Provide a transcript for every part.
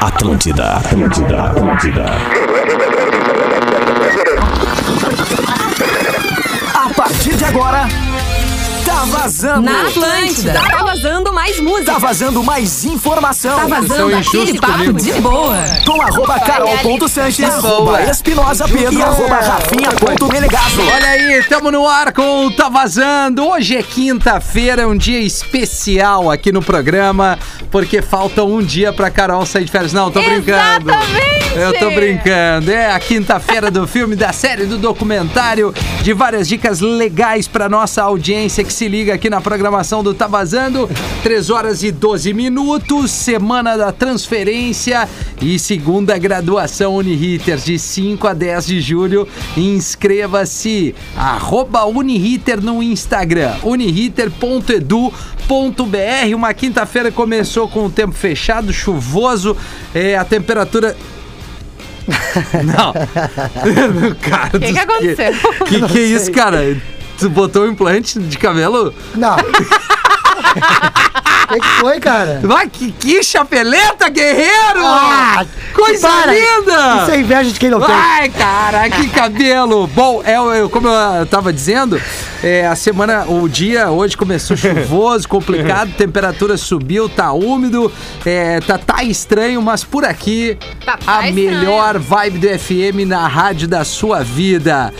Atlântida, Atlântida, Atlântida. A partir de agora, tá vazando. Na Atlântida. Tá vazando mais música. Tá vazando mais informação. Tá vazando aquele papo comigo. de boa. Com arroba carol.sanches, arroba espinosa pedro, arroba rafinha.melegazo. Olha aí, tamo no ar com o Tá Vazando. Hoje é quinta-feira, um dia especial aqui no programa, porque falta um dia pra Carol sair de férias. Não, tô brincando. Exatamente! Eu tô brincando. É a quinta-feira do filme, da série, do documentário, de várias dicas legais pra nossa audiência que se liga aqui na programação do Tá Vazando. 3 horas e 12 minutos, semana da transferência e segunda graduação Uniriter de 5 a 10 de julho. Inscreva-se, arroba Uniriter no Instagram, uniriter.edu.br. Uma quinta-feira começou com o tempo fechado, chuvoso, é, a temperatura não. Cara, O que, que aconteceu? Que que é isso, cara? Tu botou um implante de cabelo? Não. O que, que foi, cara? Vai, que, que chapeleta, guerreiro! Ah, Coisa para. linda! Isso é inveja de quem não tem. Ai, cara, que cabelo! Bom, é, eu- como eu tava dizendo, é, a semana, o dia hoje começou chuvoso, complicado, temperatura subiu, tá úmido, é, tá, tá estranho, mas por aqui, Tá- tá a estranho. melhor vibe do FM na rádio da sua vida.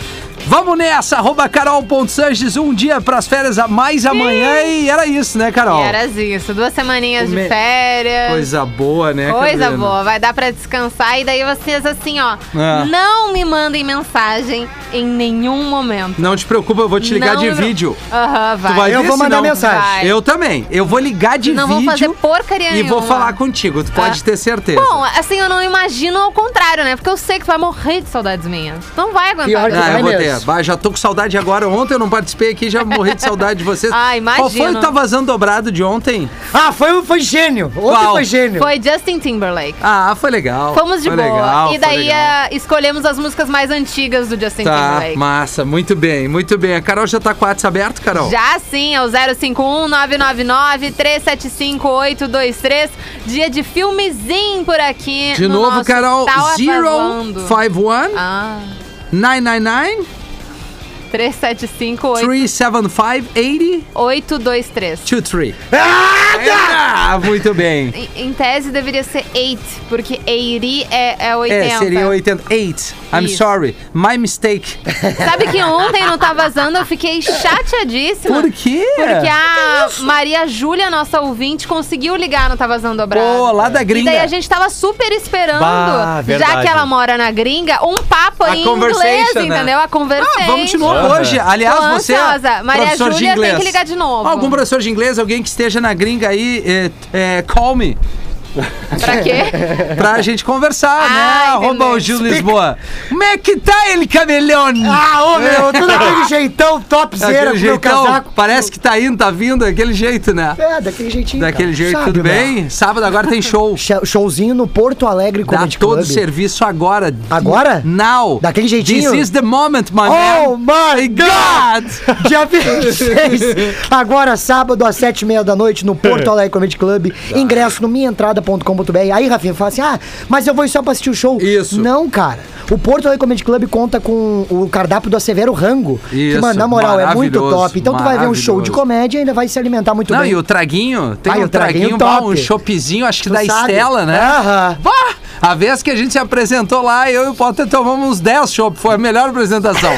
Vamos nessa, arroba carol.sanches, um dia pras férias a mais amanhã e era isso, né, Carol? E era isso, duas semaninhas Come- de férias. Coisa boa, né, Coisa Carolina? boa, vai dar pra descansar e daí vocês assim, ó, Ah. não me mandem mensagem em nenhum momento. Não te preocupa, eu vou te ligar Não, de não. vídeo. Aham, vai. Tu vai Eu ver vou mandar não- mensagem. Vai. Eu também. Eu vou ligar de Não vídeo vou fazer porcaria e vou nenhuma. falar contigo. Tu pode Ah. ter certeza. Bom, assim, eu não imagino ao contrário, né? Porque eu sei que tu vai morrer de saudades minhas. Não vai aguentar. Pior que Ah, vai eu vou ter. Bah, já tô com saudade agora. Ontem eu não participei aqui, já morri de saudade de vocês. Ah, Qual foi o. Tá Vazando Dobrado de ontem? Ah, foi, foi gênio. Ontem Qual? foi gênio. Foi Justin Timberlake. Ah, foi legal. Fomos de foi boa. Legal, e daí legal. ah, escolhemos as músicas mais antigas do Justin Tá, Timberlake. massa. Muito bem, muito bem. A Carol já tá com o WhatsApp aberto, Carol? Já sim, é o 051 999 375 823. Dia de filmezinho por aqui. De no novo, Carol. Tá Vazando. 051 Ah, 999 375 375 80 823. 23. Ah, muito bem. Em, em tese deveria ser 8, porque 80 é, é 80. É, seria 88. I'm Isso. sorry. My mistake. Sabe que ontem no Tá Vazando eu fiquei chateadíssima. Por quê? Porque a Maria Júlia, nossa ouvinte, conseguiu ligar no Tá Vazando Dobrado. Pô, lá da E gringa. daí a gente tava super esperando, Bah, já que ela mora na gringa, um papo A em conversation, inglês, né? entendeu? A conversa. Ah, vamos de novo Hoje. Aliás, Tô você é ansiosa. Maria professor de Júlia tem inglês. que ligar de novo. Algum professor de inglês, alguém que esteja na gringa aí, é, é, call me. Pra quê? Pra gente conversar, Ah, né? Arroba o Gil Lisboa. Como é que tá ele, cameleone? Ah, ô, meu, tudo daquele jeitão topzera Daquele com meu casaco. parece que tá indo, tá vindo, daquele jeito, né? É, daquele jeitinho. Daquele cara. jeito, Sabe, tudo meu? bem? Sábado agora tem show. Show- Showzinho no Porto Alegre Dá Comedy todo o Club. serviço agora. Agora? Now. Daquele jeitinho? This is the moment, my Oh man. my God! Dia 26, agora sábado às sete e meia da noite no Porto Alegre Comedy Club. Ingresso no minhaentrada.com.br. Aí, Rafinha, fala assim: ah, mas eu vou só pra assistir o show. Isso. Não, cara. O Porto Alegre Comedy Club conta com o cardápio do Severo Rango. que, Isso, mano, na moral, é muito top. Então tu vai ver um show de comédia e ainda vai se alimentar muito Não, bem. e o traguinho, tem Ai, um o traguinho traguinho, bom, um choppzinho, acho que Tu da sabe. Estela, né? Aham. Bah, a vez que a gente se apresentou lá, eu e o Potter tomamos uns 10 chopp, foi a melhor apresentação.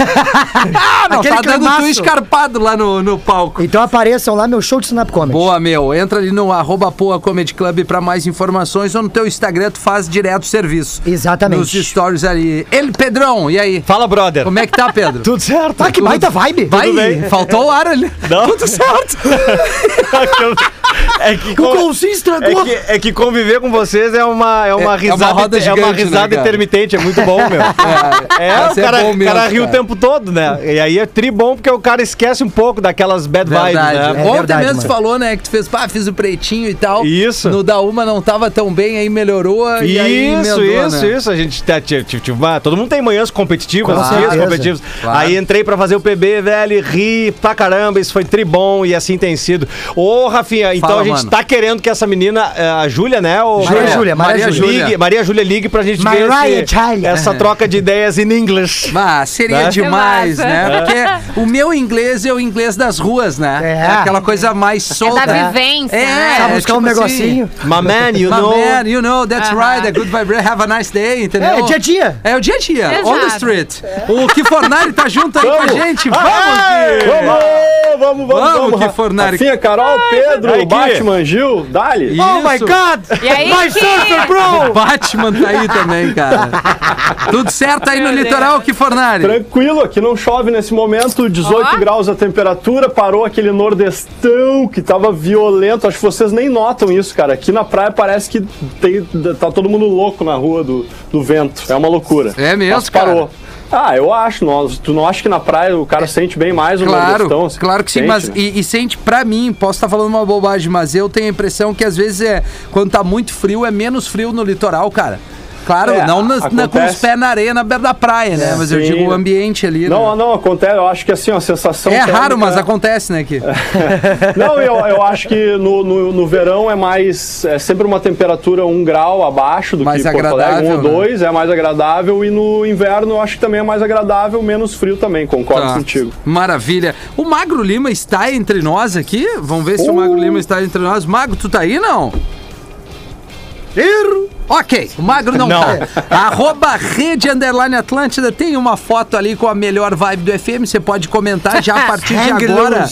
ah, não, Aquele tá dando tu escarpado lá no, no palco. Então apareçam lá, meu show de stand-up comedy. Boa, meu. Entra ali no arroba Poa Comedy Club pra mais informações ou no teu Instagram tu faz direto o serviço. Exatamente. Nos stories ali. Ele, Pedrão, e aí? Fala, brother. Como é que tá, Pedro? Tudo certo? Ah, que baita vibe. Vai, bem. faltou o ar ali. Não. Tudo certo. é que, O con- Colcinho é estragou. que, é que conviver com vocês é uma, é uma É- é uma risada, roda é uma gigante, né, risada cara? intermitente, é muito bom, meu. É, o é cara, bom o mesmo, cara ri o cara. tempo todo, né? E aí é tri bom porque o cara esquece um pouco daquelas bad Verdade. vibes, né? É Ontem verdade, mesmo tu mano. falou, né, que tu fez, pá, fiz o pretinho e tal. Isso. No da uma não tava tão bem, aí melhorou. e aí Isso, emendou, isso, né? isso. A gente tá, tive uma- todo mundo tem manhãs competitivas, Com dias competitivos. Claro. Aí entrei pra fazer o PB, velho, ri pra caramba, isso foi tribom e assim tem sido. Ô, Rafinha, então Fala, a gente mano. tá querendo que essa menina, eh, a Júlia, né? O Maria Júlia, Maria Maria Júlia. Ligue, Maria Júlia ligue pra gente ver Mariah esse- Júlia. essa troca de ideias em inglês. Ah, seria Né? demais, né? Porque o meu inglês é o inglês das ruas, né? É. aquela coisa mais solta. da vivência, É, né? Sabe buscar um tipo assim, negocinho. Man, you My know. man, you know, that's Aham. right, a good vibration, have a nice day, entendeu? É, dia a dia. É o dia a dia, on the Exato. street. O Que Fornari tá junto aí com a gente, vamos, Gui! Vamos, vamos, Vamos, vamos. que Fornari. Rafinha, Carol, Pedro, Aí. Batman, Gil, Dali. Isso. Oh my God! E aí, My surfer, O bro! Batman tá aí também, cara. Tudo certo aí no litoral, que Fornari? Tranquilo, aqui não chove nesse momento, 18 Ó. graus a temperatura, parou aquele nordestão que tava violento. Acho que vocês nem notam isso, cara. Aqui na praia parece que tem, tá todo mundo louco na rua do, do vento. É uma loucura. É mesmo, Mas parou. Ah, eu acho. Não, tu não acha que na praia o cara sente bem mais o Claro, nordestão? assim? claro que sim, Sente, mas né? e, e sente pra mim, posso estar falando uma bobagem, mas eu tenho a impressão que às vezes é quando tá muito frio é menos frio no litoral, cara. Claro, É, não nas- na- com os acontece. pés na areia na beira da praia, né? Mas eu sim. digo o ambiente ali. Não, né? não, acontece. Eu acho que assim, a sensação. É térmica- raro, mas acontece, né, aqui. Não, eu, eu acho que no, no, no verão é mais. É sempre uma temperatura um grau abaixo do Mais que Porto Alegre, um ou né? dois, é mais agradável. E no inverno eu acho que também é mais agradável, menos frio também, concordo Tá. contigo. Maravilha. O Magro Lima está entre nós aqui? Vamos ver se o Uh. Magro Lima está entre nós. Magro, tu tá aí, não? Erro. Ok, o Magro não, Não. tá. Arroba Rede Underline Atlântida tem uma foto ali com a melhor vibe do FM. Você pode comentar já a partir de agora.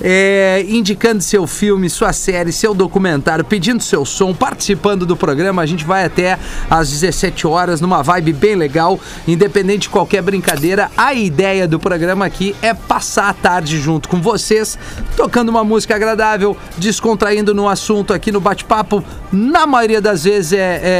É, indicando seu filme, sua série, seu documentário, pedindo seu som, participando do programa. A gente vai até às 17 horas numa vibe bem legal, independente de qualquer brincadeira. A ideia do programa aqui é passar a tarde junto com vocês, tocando uma música agradável, descontraindo no assunto aqui no bate-papo. Na maioria das vezes é, é-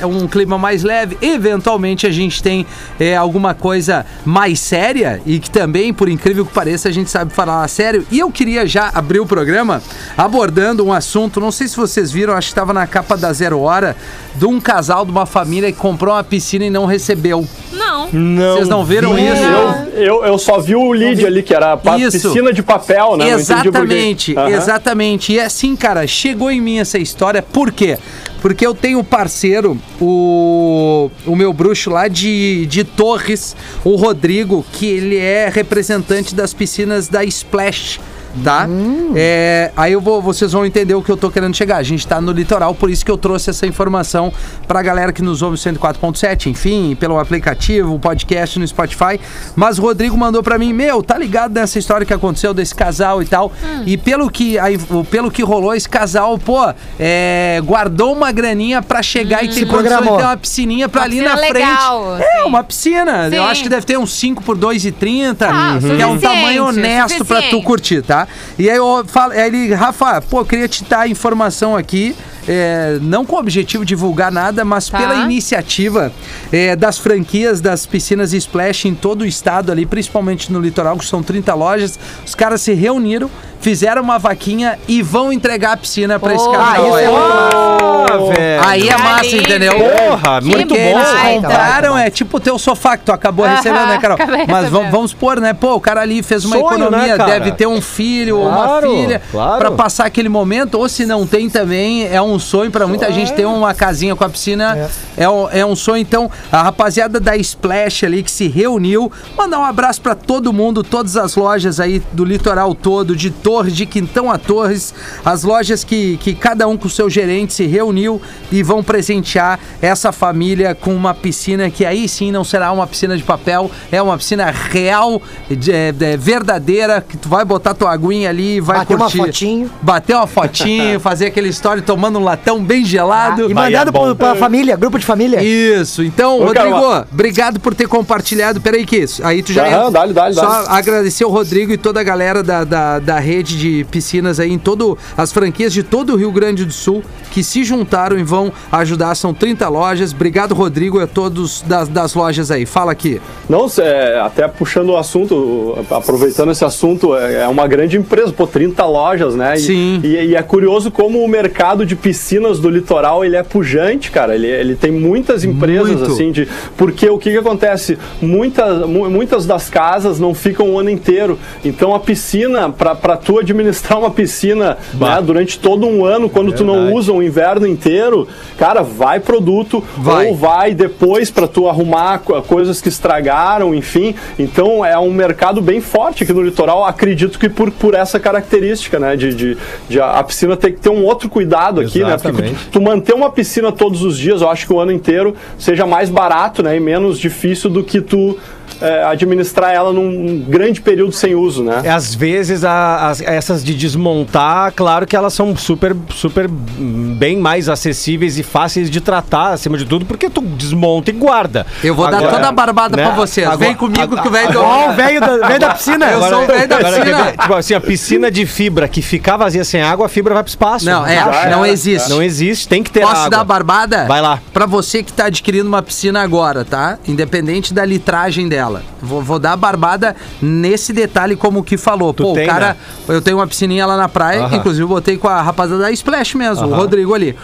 é um clima mais leve. Eventualmente a gente tem é, alguma coisa mais séria e que também, por incrível que pareça, a gente sabe falar sério. E eu queria já abrir o programa abordando um assunto, não sei se vocês viram, acho que estava na capa da Zero Hora, de um casal de uma família que comprou uma piscina e não recebeu. Não. Não. Vocês não viram vi. isso? Eu, eu, eu só vi o lead ali, que era pa- Isso. piscina de papel, né? Exatamente, Aham. exatamente. E assim, cara, chegou em mim essa história, por quê? Porque eu tenho um parceiro, o, o meu bruxo lá de, de Torres, o Rodrigo, que ele é representante das piscinas da Splash. Tá? É, aí eu vou, vocês vão entender o que eu tô querendo chegar. A gente tá no litoral, por isso que eu trouxe essa informação pra galera que nos ouve 104.7, enfim, pelo aplicativo, podcast no Spotify. Mas o Rodrigo mandou pra mim, meu, tá ligado nessa história que aconteceu desse casal e tal. E pelo que, aí, o- pelo que rolou, esse casal, pô, é, guardou uma graninha pra chegar e ter condições de programou. ter uma piscininha pra Uma ali na piscina frente. legal, é, assim. uma piscina. Eu Sim. acho que deve ter uns 5 por 2,30, Ah, que é um suficiente, tamanho honesto pra tu suficiente. curtir, tá? E aí eu falo, aí ele, Rafa, pô, eu queria te dar a informação aqui, é, não com o objetivo de divulgar nada, mas Tá. pela iniciativa é, das franquias das piscinas Splash em todo o estado ali, principalmente no litoral, que são 30 lojas. Os caras se reuniram, fizeram uma vaquinha e vão entregar a piscina pra esse casal. isso é aí. muito Ah, velho. Aí é massa, Ali. entendeu? Porra, Que muito bom. eles compraram, é tipo o teu sofá que tu acabou Aham, recebendo, né, Carol? Mas recebendo. vamos, vamos supor, né? Pô, o cara ali fez uma Sonho, economia, né, cara? deve ter um filho ou uma filha claro. pra passar aquele momento, ou se não tem também, é um sonho pra muita gente ter uma casinha com a piscina. É. um, é um sonho. Então, a rapaziada da Splash ali que se reuniu, mandar um abraço pra todo mundo, todas as lojas aí do litoral todo, de Torres, de Quintão a Torres, as lojas que, que cada um com o seu gerente se reuniu e vão presentear essa família com uma piscina que aí sim não será uma piscina de papel, é uma piscina real, de- é, é, verdadeira, que tu vai botar tua aguinha ali e vai Bater uma curtir. fotinho. Bater uma fotinho, fazer aquele story tomando um latão bem gelado. E Vai, mandado é pra família, grupo de família. Isso, então, Ô, Rodrigo, obrigado por ter compartilhado. Peraí, que isso? Aí tu já. Aham, dá-lhe, dá-lhe, Só dá-lhe. agradecer o Rodrigo e toda a galera da, da, da rede de piscinas aí, em todo. As franquias de todo o Rio Grande do Sul que se juntaram e vão ajudar. São 30 lojas. Obrigado, Rodrigo, e a todos das, das lojas aí. Fala aqui. Não, é, até puxando o assunto, aproveitando esse assunto, é é uma grande empresa, pô, 30 lojas, né? E, Sim. E, e é curioso como o mercado de piscinas do litoral, ele é pujante, cara. Ele, ele tem muitas empresas, Muito. assim, de... Porque o que que acontece? Muitas, mu- muitas das casas não ficam o ano inteiro. Então a piscina, pra tu administrar uma piscina né, durante todo um ano, quando tu não Verdade. usa o inverno inteiro, cara, vai produto Vai. ou vai depois para tu arrumar co- coisas que estragaram, enfim. Então é um mercado bem forte aqui no litoral. Acredito que por, por essa característica, né, de, de, de a, a piscina ter que ter um outro cuidado aqui, né? Porque Exatamente. tu manter uma piscina todos os dias, eu acho que o ano inteiro seja mais barato, né, e menos difícil do que tu é, administrar ela num grande período sem uso, né? É, Às vezes, a- as- essas de desmontar, claro que elas são super, super hum, bem mais acessíveis e fáceis de tratar, acima de tudo, porque tu desmonta e guarda. Eu vou dar Agora, toda a barbada né? pra vocês. Agora- Vem comigo que o velho do... Ó, o velho da, velho da piscina. Eu sou o velho da Agora, piscina. Tipo assim, a piscina de fibra que ficar vazia sem água, a fibra vai pro espaço. Não, é, Já não era. existe. Não existe, tem que ter Posso água. dar a barbada? Vai lá. Pra você que tá adquirindo uma piscina agora, tá? Independente da litragem dela. Vou, vou dar a barbada nesse detalhe como o que falou. Tu Pô, tem, o cara... né? Eu tenho uma piscininha lá na praia, Aham. inclusive eu botei com a rapaziada da Splash mesmo, o Aham. Rodrigo ali.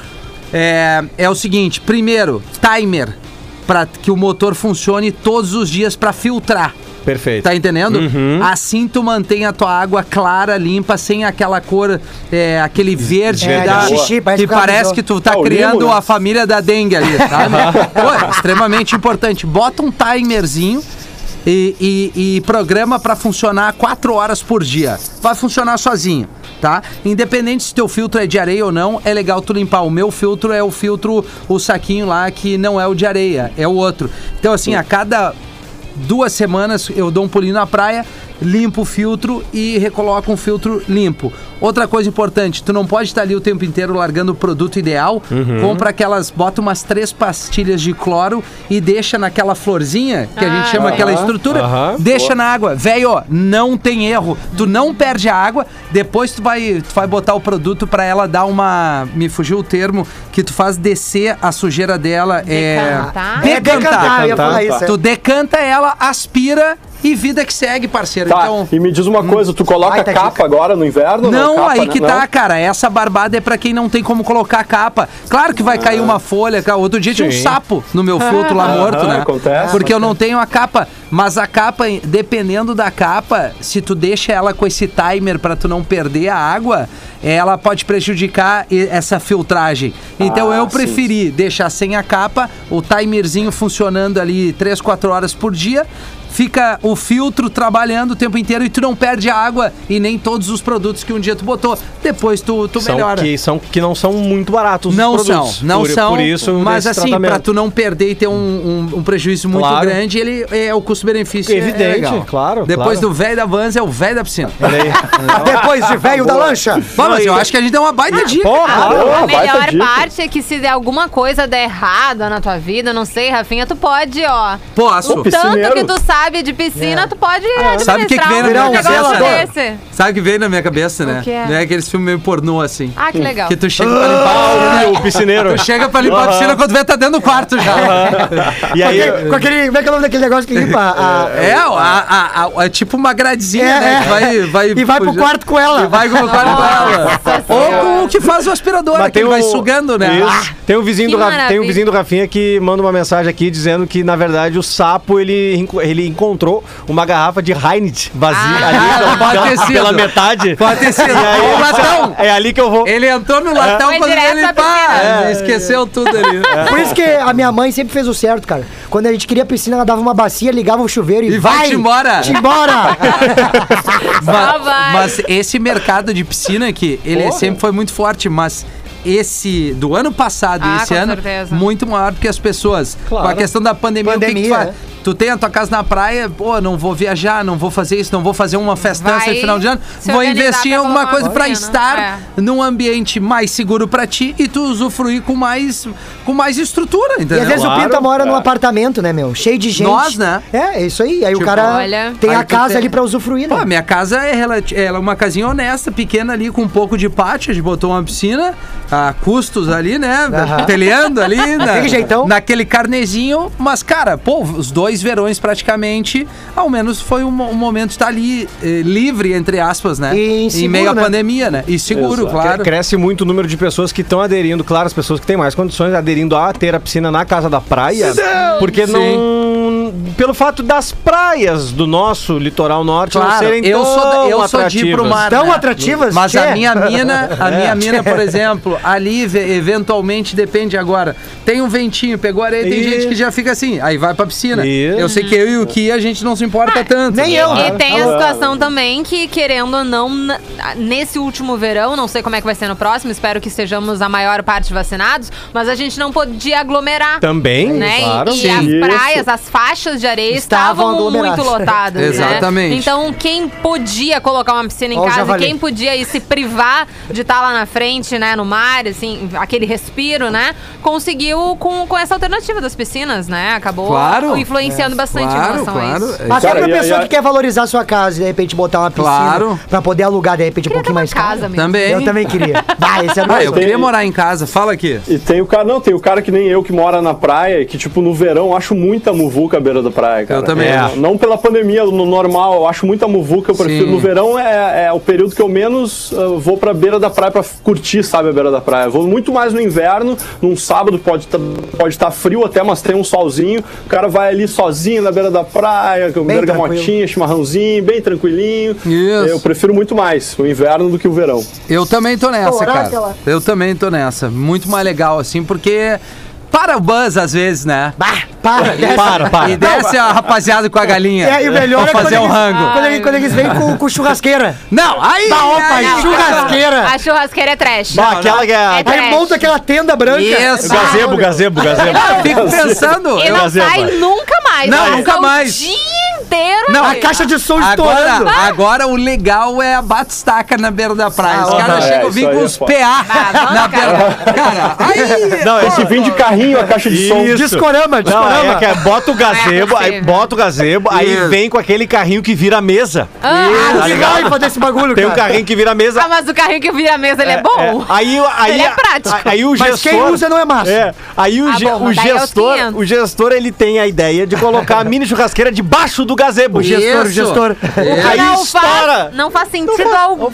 É, é o seguinte, primeiro, timer. Pra que o motor funcione todos os dias pra filtrar. Perfeito. Tá entendendo? Uhum. Assim tu mantém a tua água clara, limpa, sem aquela cor, é, aquele verde É, que, dá- xixi, que o parece que tu tá Ah, o criando limo, né? a família da dengue ali, sabe? Pô, é extremamente importante. Bota um timerzinho e, e- e programa pra funcionar 4 horas por dia. Vai funcionar sozinho, tá? Independente se teu filtro é de areia ou não, é legal tu limpar. O meu filtro é o filtro, o saquinho lá que não é o de areia, é o outro. Então assim, a cada duas semanas eu dou um pulinho na praia, limpo o filtro e recoloco um filtro limpo. Outra coisa importante, tu não pode estar ali o tempo inteiro largando o produto ideal. Compra aquelas, bota umas três pastilhas de cloro e deixa naquela florzinha, que a gente Ah, chama aham. aquela estrutura, Aham. deixa na água. Velho, ó, não tem erro. Tu não perde a água, depois tu vai, tu vai botar o produto pra ela dar uma, me fugiu o termo, que tu faz descer a sujeira dela, Decantar? é É decantar, eu ia falar Decantar, isso. é. Tu decanta ela, aspira e vida que segue, parceiro. Tá, Então. e me diz uma coisa, tu coloca Baita capa dica. agora no inverno? Não, Capa, aí né? que Não? tá, cara. Essa barbada é pra quem não tem como colocar capa. Claro que vai cair uma folha. cara. Outro dia tinha um Sim. sapo no meu filtro lá morto, né? acontece. Porque eu não tenho a capa. Mas a capa, dependendo da capa, se tu deixa ela com esse timer pra tu não perder a água, ela pode prejudicar essa filtragem. Então Ah, eu sim. preferi deixar sem a capa, o timerzinho funcionando ali 3, 4 horas por dia. Fica o filtro trabalhando o tempo inteiro e tu não perde a água e nem todos os produtos que um dia tu botou. Depois tu, tu São melhora. que, são, que não são muito baratos os Não são, produtos. não por, são. Por isso, mas assim, tratamento. pra tu não perder e ter um, um- um prejuízo muito Claro. grande, ele é o custo-benefício. é- Evidente, é legal. claro, Depois claro. do velho da Vans é o velho da piscina. Aí. Depois de velho da lancha. Bom, mas eu acho que a gente deu uma baita dica. Pô, A, claro. Boa, a baita melhor dica. parte é que se der alguma coisa der errada na tua vida, não sei, Rafinha, tu pode, ó. Posso. O tanto que tu sabe de piscina, tu pode Sabe o que vem na minha cabeça? desse. Sabe o que veio na minha cabeça, né? O que é? Não é aqueles filmes meio pornô assim. Ah, que legal. Que tu chega pra limpar a piscina. o piscineiro. Tu chega pra limpar a piscina quando vê tá dentro do quarto já. E aí, Com aquele- com aquele. Como é que é o nome daquele negócio que limpa a. É, a, a- a- é tipo uma gradezinha, É, né? é. Que vai, vai, E vai pro quarto com ela. E vai pro quarto com ela. Ou com o que faz o aspirador, Mas que ele vai sugando, né? Isso. Tem um vizinho do Ra- tem um maravilha. vizinho do Rafinha que manda uma mensagem aqui dizendo que na verdade o sapo ele, ele encontrou uma garrafa de Heineken vazia Ah, ali pode pela, ter sido. pela metade. Pode ter sido. E aí, o latão. É ali que eu vou. Ele entrou no latão Foi quando ele pá, piscina. esqueceu tudo ali. Por isso que a minha mãe sempre fez o certo, cara. Quando a gente queria piscina, ela dava uma bacia, ligava o chuveiro e, E vai-te embora. Te embora! Mas, vai. mas esse mercado de piscina aqui, ele sempre foi muito forte, mas esse do ano passado e Ah, esse com ano, certeza. muito maior porque as pessoas, Claro. com a questão da pandemia, o que que, tu Pandemia, faz? é. Tu tem a tua casa na praia, pô, não vou viajar, não vou fazer isso, não vou fazer uma festança Vai de final de ano, vou investir em alguma coisa piscina. estar num ambiente mais seguro pra ti e tu usufruir com mais com mais estrutura, E entendeu? às vezes Claro. o Pinta mora num apartamento, né, meu? Cheio de gente. Nós, né? É, é isso aí. Aí Tipo, o cara olha. tem a casa tem- ali pra usufruir, né? Pô, a minha casa é, ela é uma casinha honesta, pequena ali, com um pouco de pátio. A gente botou uma piscina, a custos ali, né? Peleando ali, na, Daquele jeitão. naquele carnezinho. Mas, cara, pô, os dois verões praticamente, ao menos foi um, um momento de estar ali eh, livre, entre aspas, né? E em seguro, meio à né? pandemia, né? E seguro, Exato. claro. Cresce muito o número de pessoas que estão aderindo, claro, as pessoas que têm mais condições, aderindo a ter a piscina na casa da praia, porque Sim. não pelo fato das praias do nosso litoral norte não Claro, serem eu tão sou, da- eu sou de ir pro atrativas. mar. Tão né? atrativas? Mas Tchê. a minha mina, a minha mina, por exemplo, ali ve- eventualmente depende agora. Tem um ventinho, pegou areia, tem E- gente que já fica assim, aí vai pra piscina. E- Eu sei que eu e o Ki a gente não se importa tanto. nem eu, E né? tem a situação também que, querendo ou não, nesse último verão, não sei como é que vai ser no próximo, espero que estejamos a maior parte vacinados, mas a gente não podia aglomerar. Também, Né? claro. E Sim. as praias, as faixas de areia Estavam estavam muito lotadas. né? Exatamente. Então, quem podia colocar uma piscina em Ó casa, quem podia ir se privar de estar lá na frente, né, no mar, assim, aquele respiro, né, conseguiu com, com essa alternativa das piscinas, né? Acabou Claro. influenciando bastante em Claro, relação a claro. isso. Até Cara, pra a- pessoa e a- que quer valorizar sua casa e de repente botar uma piscina Claro. pra poder alugar de repente um pouquinho mais casa caro. Também. Eu também queria. Vai, esse é Ah, eu queria morar em casa. Fala aqui. E tem o cara, não, tem o cara que nem eu que mora na praia e que, tipo, no verão acho muita muvuca beira da praia, cara. Eu também É, acho. Não pela pandemia, no normal, eu acho muita muvuca. Eu prefiro. Sim. No verão é, é o período que eu menos uh, vou pra beira da praia pra curtir, sabe, a beira da praia. Vou muito mais no inverno, num sábado pode estar pode tá frio até, mas tem um solzinho. O cara vai ali sozinho na beira da praia, com Bem bergamotinha, chimarrãozinho, bem tranquilinho. Isso. Eu prefiro muito mais o inverno do que o verão. Eu também tô nessa, cara. Eu também tô nessa. Muito mais legal, assim, porque. Para o buzz, às vezes, né? Bah, para, desce. Para, para. E desce a rapaziada com a galinha. É, e o melhor pra é fazer quando um eles, rango. Quando, eles, quando eles vêm com, com churrasqueira. Não, aí. Bah, opa, aí, churrasqueira. A churrasqueira é trash. Bah, aquela que é. É Aí monta aquela tenda branca. Isso. Gazebo, gazebo, gazebo. Eu fico pensando. E eu- não sai nunca mais. Não, nunca mais. Dia inteiro. Não, ali. A caixa de som Agora, estourando. agora o legal é a batistaca na beira da praia. Ah, Os caras é, chegam, vêm aí com é os foda. PA na beira. Cara, aí. Não, Esse vem de carrinho a caixa de som. Isso. Discorama, Não, discorama. é que é, bota o gazebo, é aí bota o gazebo, aí vem com aquele carrinho que vira a mesa. Ah, Tá Que ligado? raiva desse bagulho, Tem um carrinho que vira a mesa. ah, mas o carrinho que vira a mesa, ele é, bom. Aí, aí, Ele é prático. Aí o Mas gestor. quem usa não é massa. É, aí o, Ah, é gestor, 500. o gestor ele tem a ideia de colocar a mini churrasqueira debaixo do gazebo. O gestor, o gestor. Aí não, estoura. faz, não faz sentido algum.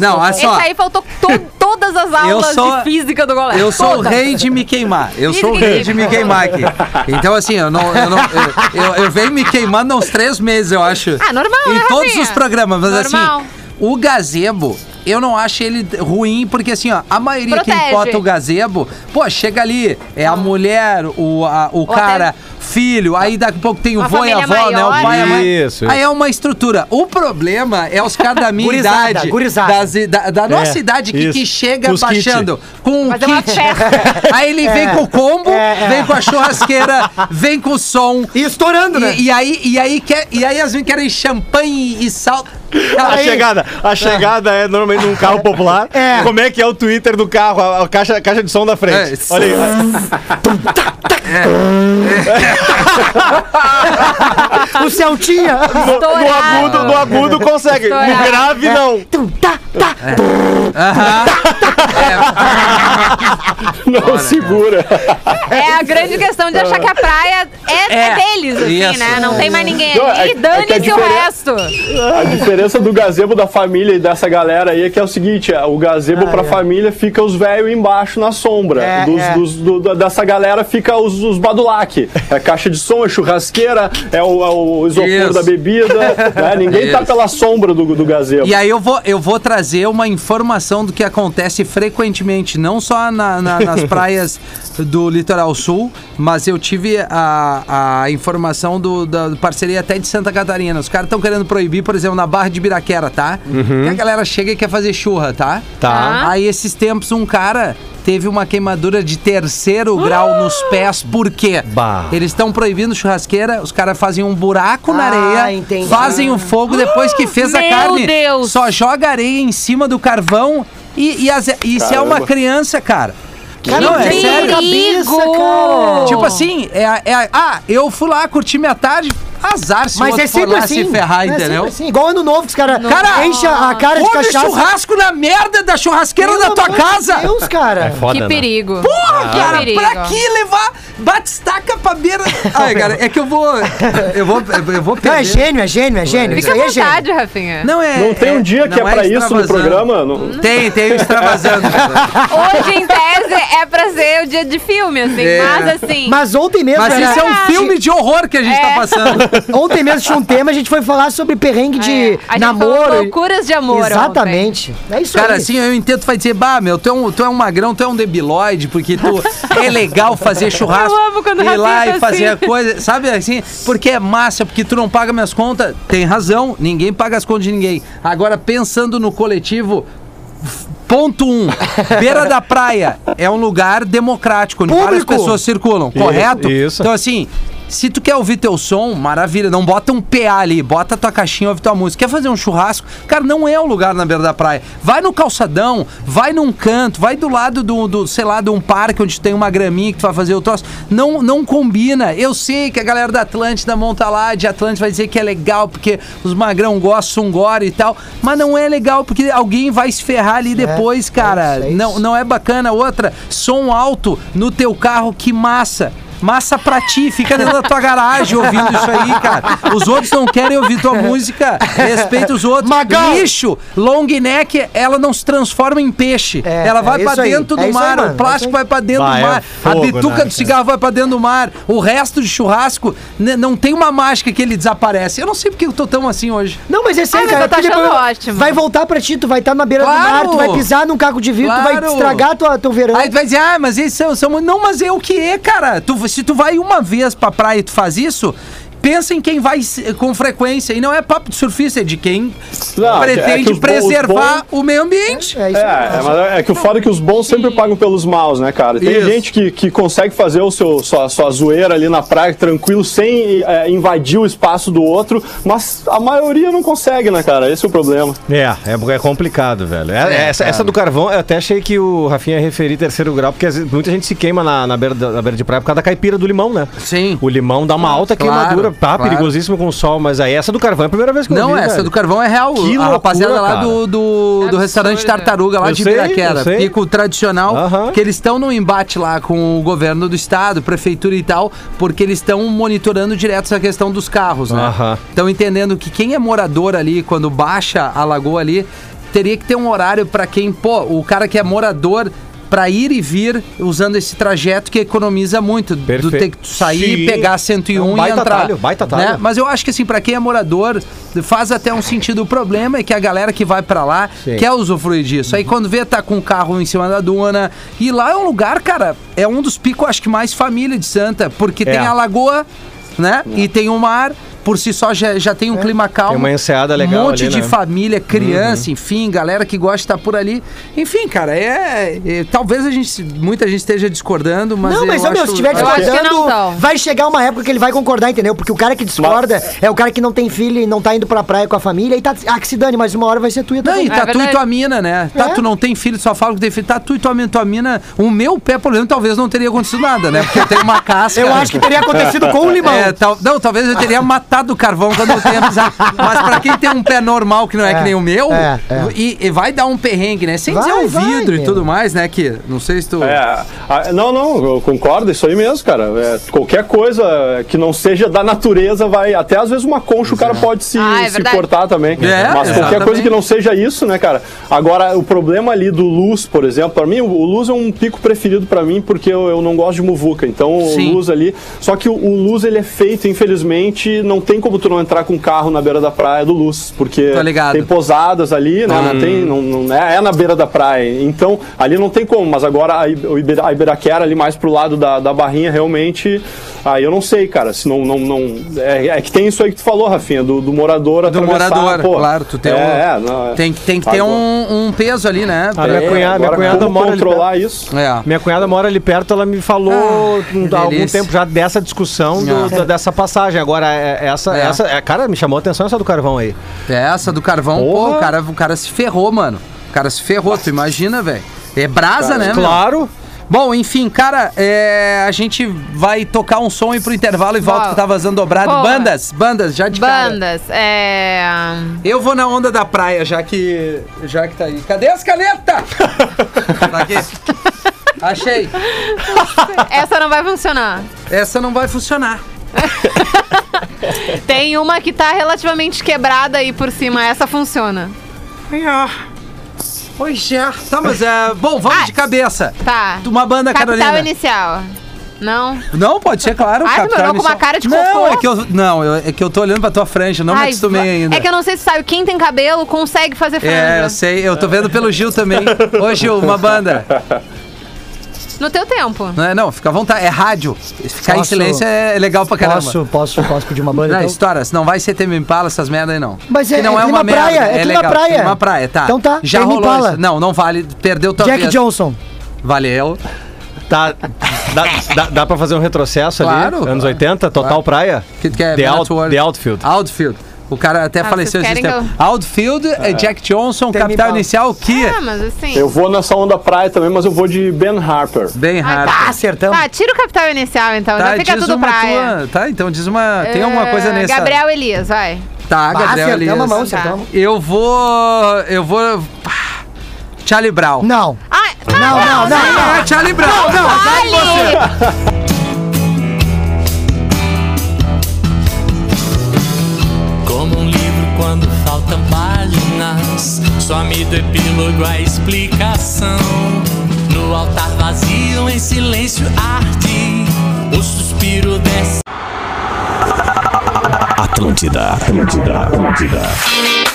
Não, olha Esse só. aí faltou to- todas as aulas sou- de física do colégio. Eu sou o rei de me queimar. Eu sou o rei de me queimar aqui. Então, assim, eu não. Eu, não, eu, eu- eu venho me queimando há uns três meses, eu acho. Ah, normal, Em né, todos os programas. Mas Normal. assim, o gazebo. Eu não acho ele ruim, porque assim, ó, a maioria Protege. quem bota o gazebo, pô, chega ali, é a mulher, o, a- o cara, até- filho, aí daqui a pouco tem o vô e a avó, né? O maior, pai e a mãe. Isso, Aí é uma estrutura. O problema é os caras da minha Gurizada, idade, gurizada. das i- da, da nossa idade, que, que chega os kit. baixando com um uma kit. Aí ele vem com o combo, É, é. vem com a churrasqueira, vem com o som. E estourando, né? E, e aí, e aí, quer, e aí as vezes querem champanhe e sal. A Aí- chegada, a chegada é normalmente num carro popular. É. Como é que é o Twitter do carro, a, a caixa, a caixa de som da frente? É. Olha aí. O Celtinha. No, no agudo, no agudo consegue. No Estourado. grave, não. Tum, tá, tá. Não segura. É a grande questão de achar que a praia é, é É. deles, assim, Isso. né? Não tem mais ninguém Não, ali. é- é Dane-se o resto. A diferença do gazebo da família e dessa galera aí é que é o seguinte: é, o gazebo pra família fica os velhos embaixo na sombra. É, Dos- é. dos- do- dessa galera fica os, os badulac. É caixa de som, é churrasqueira, é o, é o isopor Isso. da bebida. né? Ninguém tá Isso. pela sombra do, do gazebo. E aí eu vou, eu vou trazer uma informação do que acontece frequentemente, não só na- na- nas praias do litoral sul, mas eu tive a, a informação do, da parceria até de Santa Catarina. Os caras estão querendo proibir, por exemplo, na Barra de Biraquera, tá? Que a galera chega e quer fazer churra, tá? Tá. Aí esses tempos um cara teve uma queimadura de terceiro grau nos pés, por quê? Bah. Eles estão proibindo churrasqueira, os caras fazem um buraco na Ah, areia, entendi. fazem o fogo, depois que fez a Meu carne, Deus. só joga areia em cima do carvão e, e, as- e se é uma criança, cara. Cara, não, é sério. cabeça, cara. Tipo assim, é, a- é a- ah, eu fui lá curtir minha tarde, azar se Mas outro é for sempre lá assim. se ferrar, é entendeu? assim. Igual ano novo, que os caras Cara, enchem a cara de Come cachaça. churrasco na merda da churrasqueira da tua casa. Deus, cara. É foda, Que né? perigo. Porra, Que cara, perigo. pra que levar batistaca pra beira? Ai, cara, é que eu vou. Eu vou, eu vou Não, perder. é gênio, é gênio, é gênio. Fica à é vontade, Rafinha. Não é. Não tem um dia que é não pra isso no programa? Não- Tem, tem o extravasando. Hoje, em tese, é pra ser o dia de filme, assim. É. Mas, assim... Mas ontem mesmo. Mas isso é um filme de horror que a gente É. tá passando. Ontem mesmo tinha um tema, a gente foi falar sobre perrengue de É. A gente namoro. falou loucuras de amor Exatamente. É isso Cara, aí. assim, eu entendo, vai dizer, bah, meu, tu é, um, tu é um magrão, tu é um debilóide, porque tu é legal fazer churrasco. Eu amo quando ir lá Rafinha e tá fazer assim. a coisa, sabe assim? Porque é massa, porque tu não paga minhas contas. Tem razão, ninguém paga as contas de ninguém. Agora, pensando no coletivo. Ponto um, beira da praia é um lugar democrático, onde várias Público. pessoas circulam, correto? isso. Então, assim, se tu quer ouvir teu som, maravilha, não bota um PA ali, bota tua caixinha, ouve tua música. Quer fazer um churrasco? Cara, não é o lugar na beira da praia. Vai no calçadão, vai num canto, vai do lado do, do sei lá, de um parque onde tem uma graminha que tu vai fazer o troço. Não, não combina. Eu sei que a galera da Atlântida monta lá, de Atlântida vai dizer que é legal, porque os magrão gostam, gore e tal, mas não é legal, porque alguém vai se ferrar ali depois, cara. é isso, é não, não é bacana. Outra, som alto no teu carro, que massa. Massa pra ti, fica dentro da tua garagem ouvindo isso aí, cara. Os outros não querem ouvir tua música, respeita os outros. Magal! Lixo, long neck, ela não se transforma em peixe. É, ela vai é pra isso aí, dentro é do isso aí, mar, é o plástico isso aí. vai pra dentro Bah, do é mar, a fogo, bituca né, do cigarro vai pra dentro do mar, o resto de churrasco não tem uma mágica que ele desaparece. Eu não sei porque eu tô tão assim hoje. Não, mas é sério, Ah, cara. porque achando depois ótimo. Vai voltar pra ti, tu vai estar na beira Claro. do mar, tu vai pisar num caco de vidro, tu vai Claro. estragar tua, teu verão. Aí tu vai dizer, ah, mas eles são, são. Não, mas é o que é, cara. Tu, se tu vai uma vez pra praia e tu faz isso. Pensa em quem vai com frequência. E não é papo de surfista, é de quem Não, é pretende que os bons- preservar o meio ambiente. É isso É, é, mas é que o foda é que os bons sempre pagam pelos maus, né, cara? Tem Isso. gente que, que consegue fazer o seu, sua, sua zoeira ali na praia tranquilo, sem é, invadir o espaço do outro, mas a maioria não consegue, né, cara? Esse é o problema. É, é, é complicado, velho. É- É, essa, essa do carvão, eu até achei que o Rafinha ia referir terceiro grau, porque muita gente se queima na, na, beira, da- na beira de praia por causa da caipira do limão, né? Sim. O limão dá uma alta Claro, queimadura, tá? claro. Perigosíssimo com o sol, mas aí essa do carvão é a primeira vez que eu Não, vi, essa velho. do carvão é real. Que a rapaziada loucura, lá cara. do, do, do restaurante Tartaruga, lá Eu de sei, Ibiraquera. Pico tradicional. Aham. Que eles estão no embate lá com o governo do estado, prefeitura e tal, porque eles estão monitorando direto essa questão dos carros, né? Aham. Estão entendendo que quem é morador ali, quando baixa a lagoa ali, teria que ter um horário pra quem, pô, o cara que é morador. Pra ir e vir usando esse trajeto que economiza muito. Do Perfeito. ter que sair, Sim. pegar 101 É um e baita entrar. atalho, baita atalho. né? Mas eu acho que assim, pra quem é morador, faz até um sentido. O problema é que a galera que vai pra lá Sim. quer usufruir disso. Aí quando vê, tá com o carro em cima da duna. E lá é um lugar, cara, é um dos picos, acho que mais família de Santa. Porque tem É. a lagoa, né? E tem o mar. Por si só já, já tem um clima calmo. Tem uma enseada legal Um monte ali, de né? família, criança, enfim, galera que gosta de estar por ali. Enfim, cara, é, é- Talvez a gente. Muita gente esteja discordando, mas. não, mas eu meu, acho- se estiver discordando, não vai chegar uma época que ele vai concordar, entendeu? Porque o cara que discorda é o cara que não tem filho e não tá indo pra praia com a família e tá. Ah, que se dane, mas uma hora vai ser tu e a tua Não, e tá tu e tua mina, né? Tá, É. tu não tem filho, só fala que tem filho. Tá tu e tua mina, tua mina. O meu pé, por exemplo, talvez não teria acontecido nada, né? Porque eu tenho uma casca. Eu acho que teria acontecido com o limão. É, tal- não, talvez eu teria matado o carvão quando eu tenho pisado. Mas pra quem tem um pé normal, que não é, É, que nem o meu, é, é. E, e vai dar um perrengue, né? Sem Vai, dizer o vai, vidro e meu. tudo mais, né? Que não sei se tu. É, a- não, não, eu concordo, isso aí mesmo, cara. É, qualquer coisa que não seja da natureza vai. Até às vezes uma concha o cara pode se, Ah, é se cortar também. É, Mas qualquer exatamente. coisa que não seja isso, né, cara? Agora, o problema ali do luz, por exemplo, pra mim, o luz é um pico preferido pra mim porque eu, eu não gosto de muvuca. Então, Sim. o luz ali. Só que o, o luz, ele é feito, infelizmente, não tem como tu não entrar com um carro na beira da praia do luz. Porque tem pousadas ali, né? Não tem, não, não é, é na beira da praia. Então, ali não tem como. Mas agora a, I- o Ibira- a Ibiraquera ali mais pro lado da, da barrinha, realmente. Aí eu não sei, cara. Se não. não, não é, é que tem isso aí que tu falou, Rafinha, do, do morador Do atravessar, morador, pô. claro, tu tem é, um- é, não, é. Tem, que- tem que ter Agora- um, um peso ali, né? Ah, minha É, cunhada- minha cunhada como mora ali controlar isso? É. Minha cunhada mora ali perto, ela me falou Ah, há algum delícia. tempo já dessa discussão do- da- dessa passagem. Agora, é- essa, É. essa. é, Cara, me chamou a atenção essa do carvão aí. Essa do carvão, pô, Porra. o cara, o cara se ferrou, mano. O cara se ferrou, tu imagina, velho. É brasa, né, meu? Claro. Bom, enfim, cara, é, a gente vai tocar um som e pro intervalo e volta Boa. que tá vazando dobrado. Boa. Bandas, bandas, já de cara. Bandas. É. Eu vou na onda da praia, já que. Já que tá aí. Cadê as canetas? tá aqui. Achei. Essa não vai funcionar. Essa não vai funcionar. Tem uma que tá relativamente quebrada aí por cima. Essa funciona. Pois é. Tá, mas é. Bom, vamos Ah, de cabeça. Tá. Uma banda, Capital Carolina. inicial. Não? Não, pode ser, claro. Ai, tu me olhou com uma cara de Não, cocô. é que eu, não, eu- é que eu tô olhando pra tua franja, não me Ai, acostumei va- ainda. É que eu não sei se sabe, quem tem cabelo consegue fazer franja. É, eu sei, eu tô vendo pelo Gil também. Ô, Gil, uma banda. No teu tempo. Não, é, não, fica à vontade. É rádio. Ficar em Posso- silêncio é legal pra caramba. Posso, posso, posso pedir uma banda? Não, então? história, se não vai ser Tame Impala, essas merda aí não. Mas é- Que não é é, uma merda. praia, é clima legal. praia. Clima praia, tá. Então tá, Já Tame rolou Impala. isso. Não, não vale. Perdeu tua Jack vez. Johnson. Valeu. Tá, dá, dá, dá pra fazer um retrocesso Claro, ali? Anos claro. 80, total Claro. praia? Que tu quer? The, Out. The Outfield. Outfield. O cara até Ah, faleceu esse tempo. que Outfield, é Jack Johnson, Tame Capital. Inicial, que Ah, mas assim. Eu vou nessa onda praia também, mas eu vou de Ben Harper. Ai, raro. Ah, acertamos. Tá, tira o capital inicial então. já fica diz tudo uma praia. tua- Tá, então diz uma. Tem alguma coisa nessa. Gabriel Elias, vai. Tá, Ah, Gabriel acertamos Elias. mão, Tá. acertamos. Eu vou. Eu vou. pá, Charlie Brown. Não. Ai, Não, não, não, Não, é Charlie Brown. Não, vai você. Como some do epílogo a explicação. No altar vazio, em silêncio arde, o suspiro dessa. Atlântida, Atlântida, Atlântida.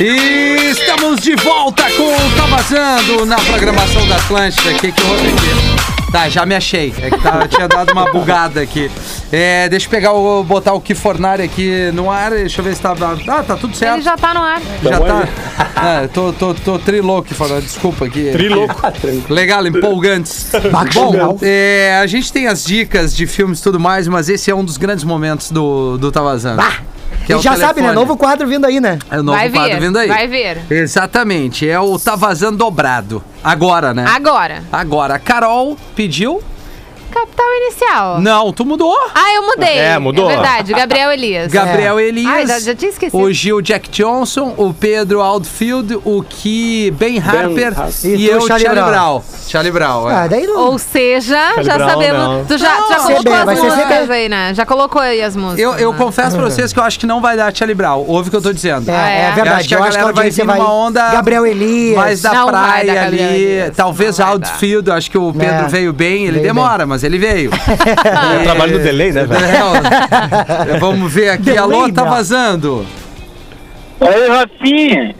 E estamos de volta com o Tá Vazando na programação da Atlântida. aqui que eu vou aqui. Tá, já me achei. É que tá, tinha dado uma bugada aqui. É, deixa eu pegar o, botar o Kifornari aqui no ar. Deixa eu ver se tá. Ah, tá tudo certo. ele já tá no ar. Já Tamo tá. É, tô, tô, tô trilouco. Desculpa aqui. Trilouco. Legal, empolgantes. Bom, é, a gente tem as dicas de filmes e tudo mais, mas esse é um dos grandes momentos do, do Tá Vazando. Que é E já sabe, né? telefone. Novo quadro vindo aí, né? É o novo vai quadro vir. vindo aí. Vai vir. Exatamente, é o Tá Vazando Dobrado. Agora, né? Agora. Agora, a Carol pediu. Capital inicial. Não, tu mudou? Ah, eu mudei. É, mudou. É verdade, Gabriel Elias. Gabriel Elias. Ai, já- já tinha esquecido. O Gil Jack Johnson, o Pedro Outfield, o Ki Ben Harper Harper. e, E eu, Charlie Charlie Brown. Brown. Charlie Brown, é. Ah, daí não. Ou seja, já Brown, sabemos. não. Tu já, Não, já colocou CB, as músicas aí, né? Já colocou aí as músicas. Eu, eu né? confesso pra vocês que eu acho que não vai dar Charlie Brown. Ouve o que eu tô dizendo. É, é? é Eu verdade. acho que a Eu acho que a galera vai vir vai. numa onda Gabriel Elias. mais da praia ali. Talvez Outfield. Acho que o Pedro É. veio bem. Ele demora, mas ele veio. Eu trabalho no delay, né, velho? É, Vamos ver aqui. Delay, Alô, tá vazando. Oi, Rafinha.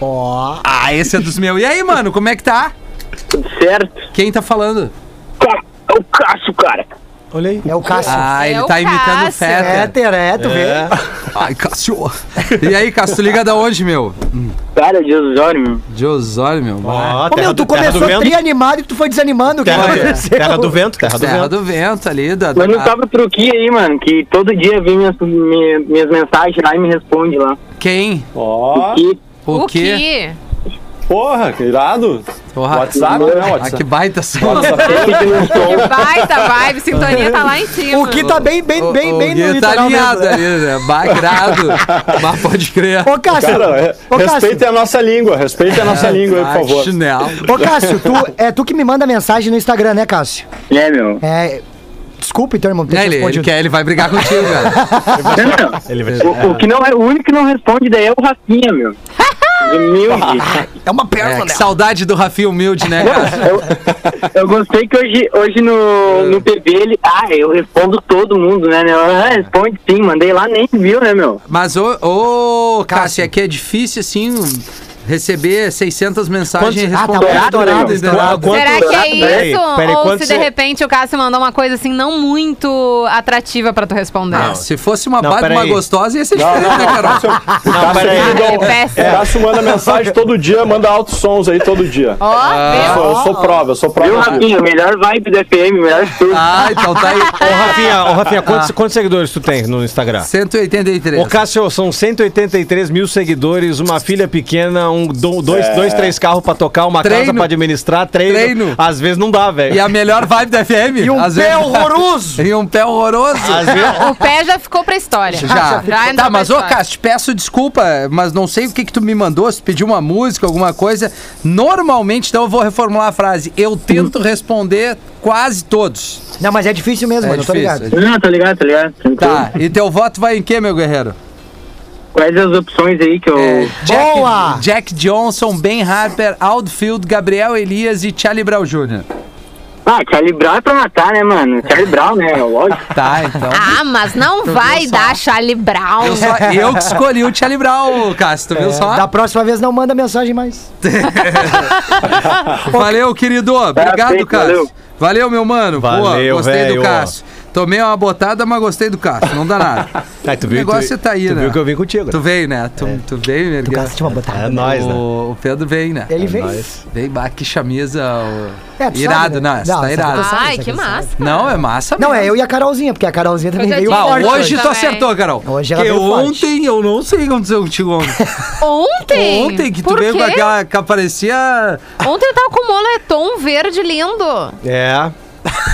Ó. Ah, esse é dos meus. E aí, mano, como é que tá? Tudo certo? Quem tá falando? Ca- É o Cássio, cara. Olha aí. É o Cássio. Ah, É ele o tá imitando o. Fetter. Éter, é, tu vê. Ai, Cássio. E aí, Cássio, tu liga da onde, meu? Cara, de Osório, meu. De Osório, meu. Ó, Ô, meu, tu começou tri animado e tu foi desanimando. O que Terra, aconteceu? terra do vento, terra do Terra vento. do vento ali. Da, Mas não da- tava truquinho aí, mano, que todo dia vem minhas, minha- minhas mensagens lá e me responde lá. Quem? Ó, E O, O quê? que? Porra, que irado. Porra. WhatsApp, né? Ah, que WhatsApp. baita som. pedindo um som. Que baita vibe, sintonia tá lá em cima. O que tá bem, bem, bem, o, bem o Gui tá alinhado mesmo, ali, né? né? Bagrado. Mas pode crer. Ô, Cássio. Cara, é, Ô, Cássio. respeitem a nossa língua, respeitem a nossa língua aí, por Ah, favor. Chinelo. Ô, Cássio, tu, é tu que me manda mensagem no Instagram, né, Cássio? É, meu. É. Desculpa, então, irmão, ter Ele, ele quer, ele vai brigar contigo, cara. Não, não. Ele vai O, o que não é, o único que não responde daí é o Rafinha, meu. Humilde. É uma É, pérola, né? saudade do Rafinha humilde, né, cara? Eu, eu gostei que hoje, hoje no, no PB ele. Ah, eu respondo todo mundo, né? meu? Ah, responde sim, mandei lá, nem viu, né, meu? Mas, ô, ô Cássio, é que é difícil, assim, receber 600 mensagens e Quantos- Ah, tá dourado, dourado. Quanto- Será que é Peraí, isso? peraí, Ou quanto se de você- repente o Cássio mandou uma coisa assim não muito atrativa pra tu responder? Ah, se fosse uma Não, baita, uma peraí. gostosa, ia ser Não, diferente, não, né, não. Carol? Cássio, o Não, Cássio peraí. Ah, é o Cássio manda mensagem todo dia, manda altos sons aí todo dia. Ó, Eu viu? sou, eu sou prova, eu sou Viu, prova. Rafinha? Melhor vibe do FM, melhor tudo. Ah, então tá aí. Ô, Rafinha, ô, Rafinha quantos, quantos seguidores tu tem no Instagram? 183. Ô, Cássio, são 183 mil seguidores, uma filha pequena, um um, do- dois, dois, três carros pra tocar, uma casa Treino. pra administrar, treino. Treino. Às vezes não dá, velho. E a melhor vibe da FM. E um às pé vezes- horroroso. E um pé horroroso. Às vezes... O pé já ficou pra história. Já. entrou Tá, mas ô. Cássio, te peço desculpa, mas não sei o que que tu me mandou, se pediu uma música, alguma coisa. Normalmente, então eu vou reformular a frase. Eu tento responder quase todos. Não, mas é difícil mesmo, É mano, eu tô difícil, ligado. Não, tá ligado, tá ligado. Tranquilo. Tá, e teu voto vai em quê, meu guerreiro? Quais as opções aí que eu. É, Jack, Boa! Jack Johnson, Ben Harper, Outfield, Gabriel Elias e Charlie Brown Jr. Ah, Charlie Brown é pra matar, né, mano? Charlie Brown, né? Lógico. Tá, então. Ah, mas não vai dar Charlie Brown. Eu, só, eu que escolhi o Charlie Brown, Cássio, tu viu só? É, Da próxima vez não manda mensagem mais. Valeu, querido. Obrigado, Cássio. Valeu. valeu. meu mano. Boa, Valeu, gostei do velho. Cássio. Tomei uma botada, mas gostei do Cássio. Não dá nada. Ai, tu o negócio tu, tá aí, tu né? viu que eu vim contigo. Tu veio, né? Tu, tu veio, meu Tu gosta de uma botada. É nóis, né? o, o Pedro veio, né? Ele veio. Nós. Veio, bah, que chamisa. o- É, tu irado, sabe, não, né? essa tá essa irado. tu sabe, Ai, que tu sabe. massa. Não, é massa Não, mesmo. é eu e a Carolzinha, porque a Carolzinha também veio. Bah, forte. hoje tu acertou, Carol. Hoje ela Porque veio forte. ontem eu não sei o que aconteceu contigo ontem. Ontem? Ontem que tu veio com aquela que aparecia. Ontem eu tava com um moletom verde lindo. É.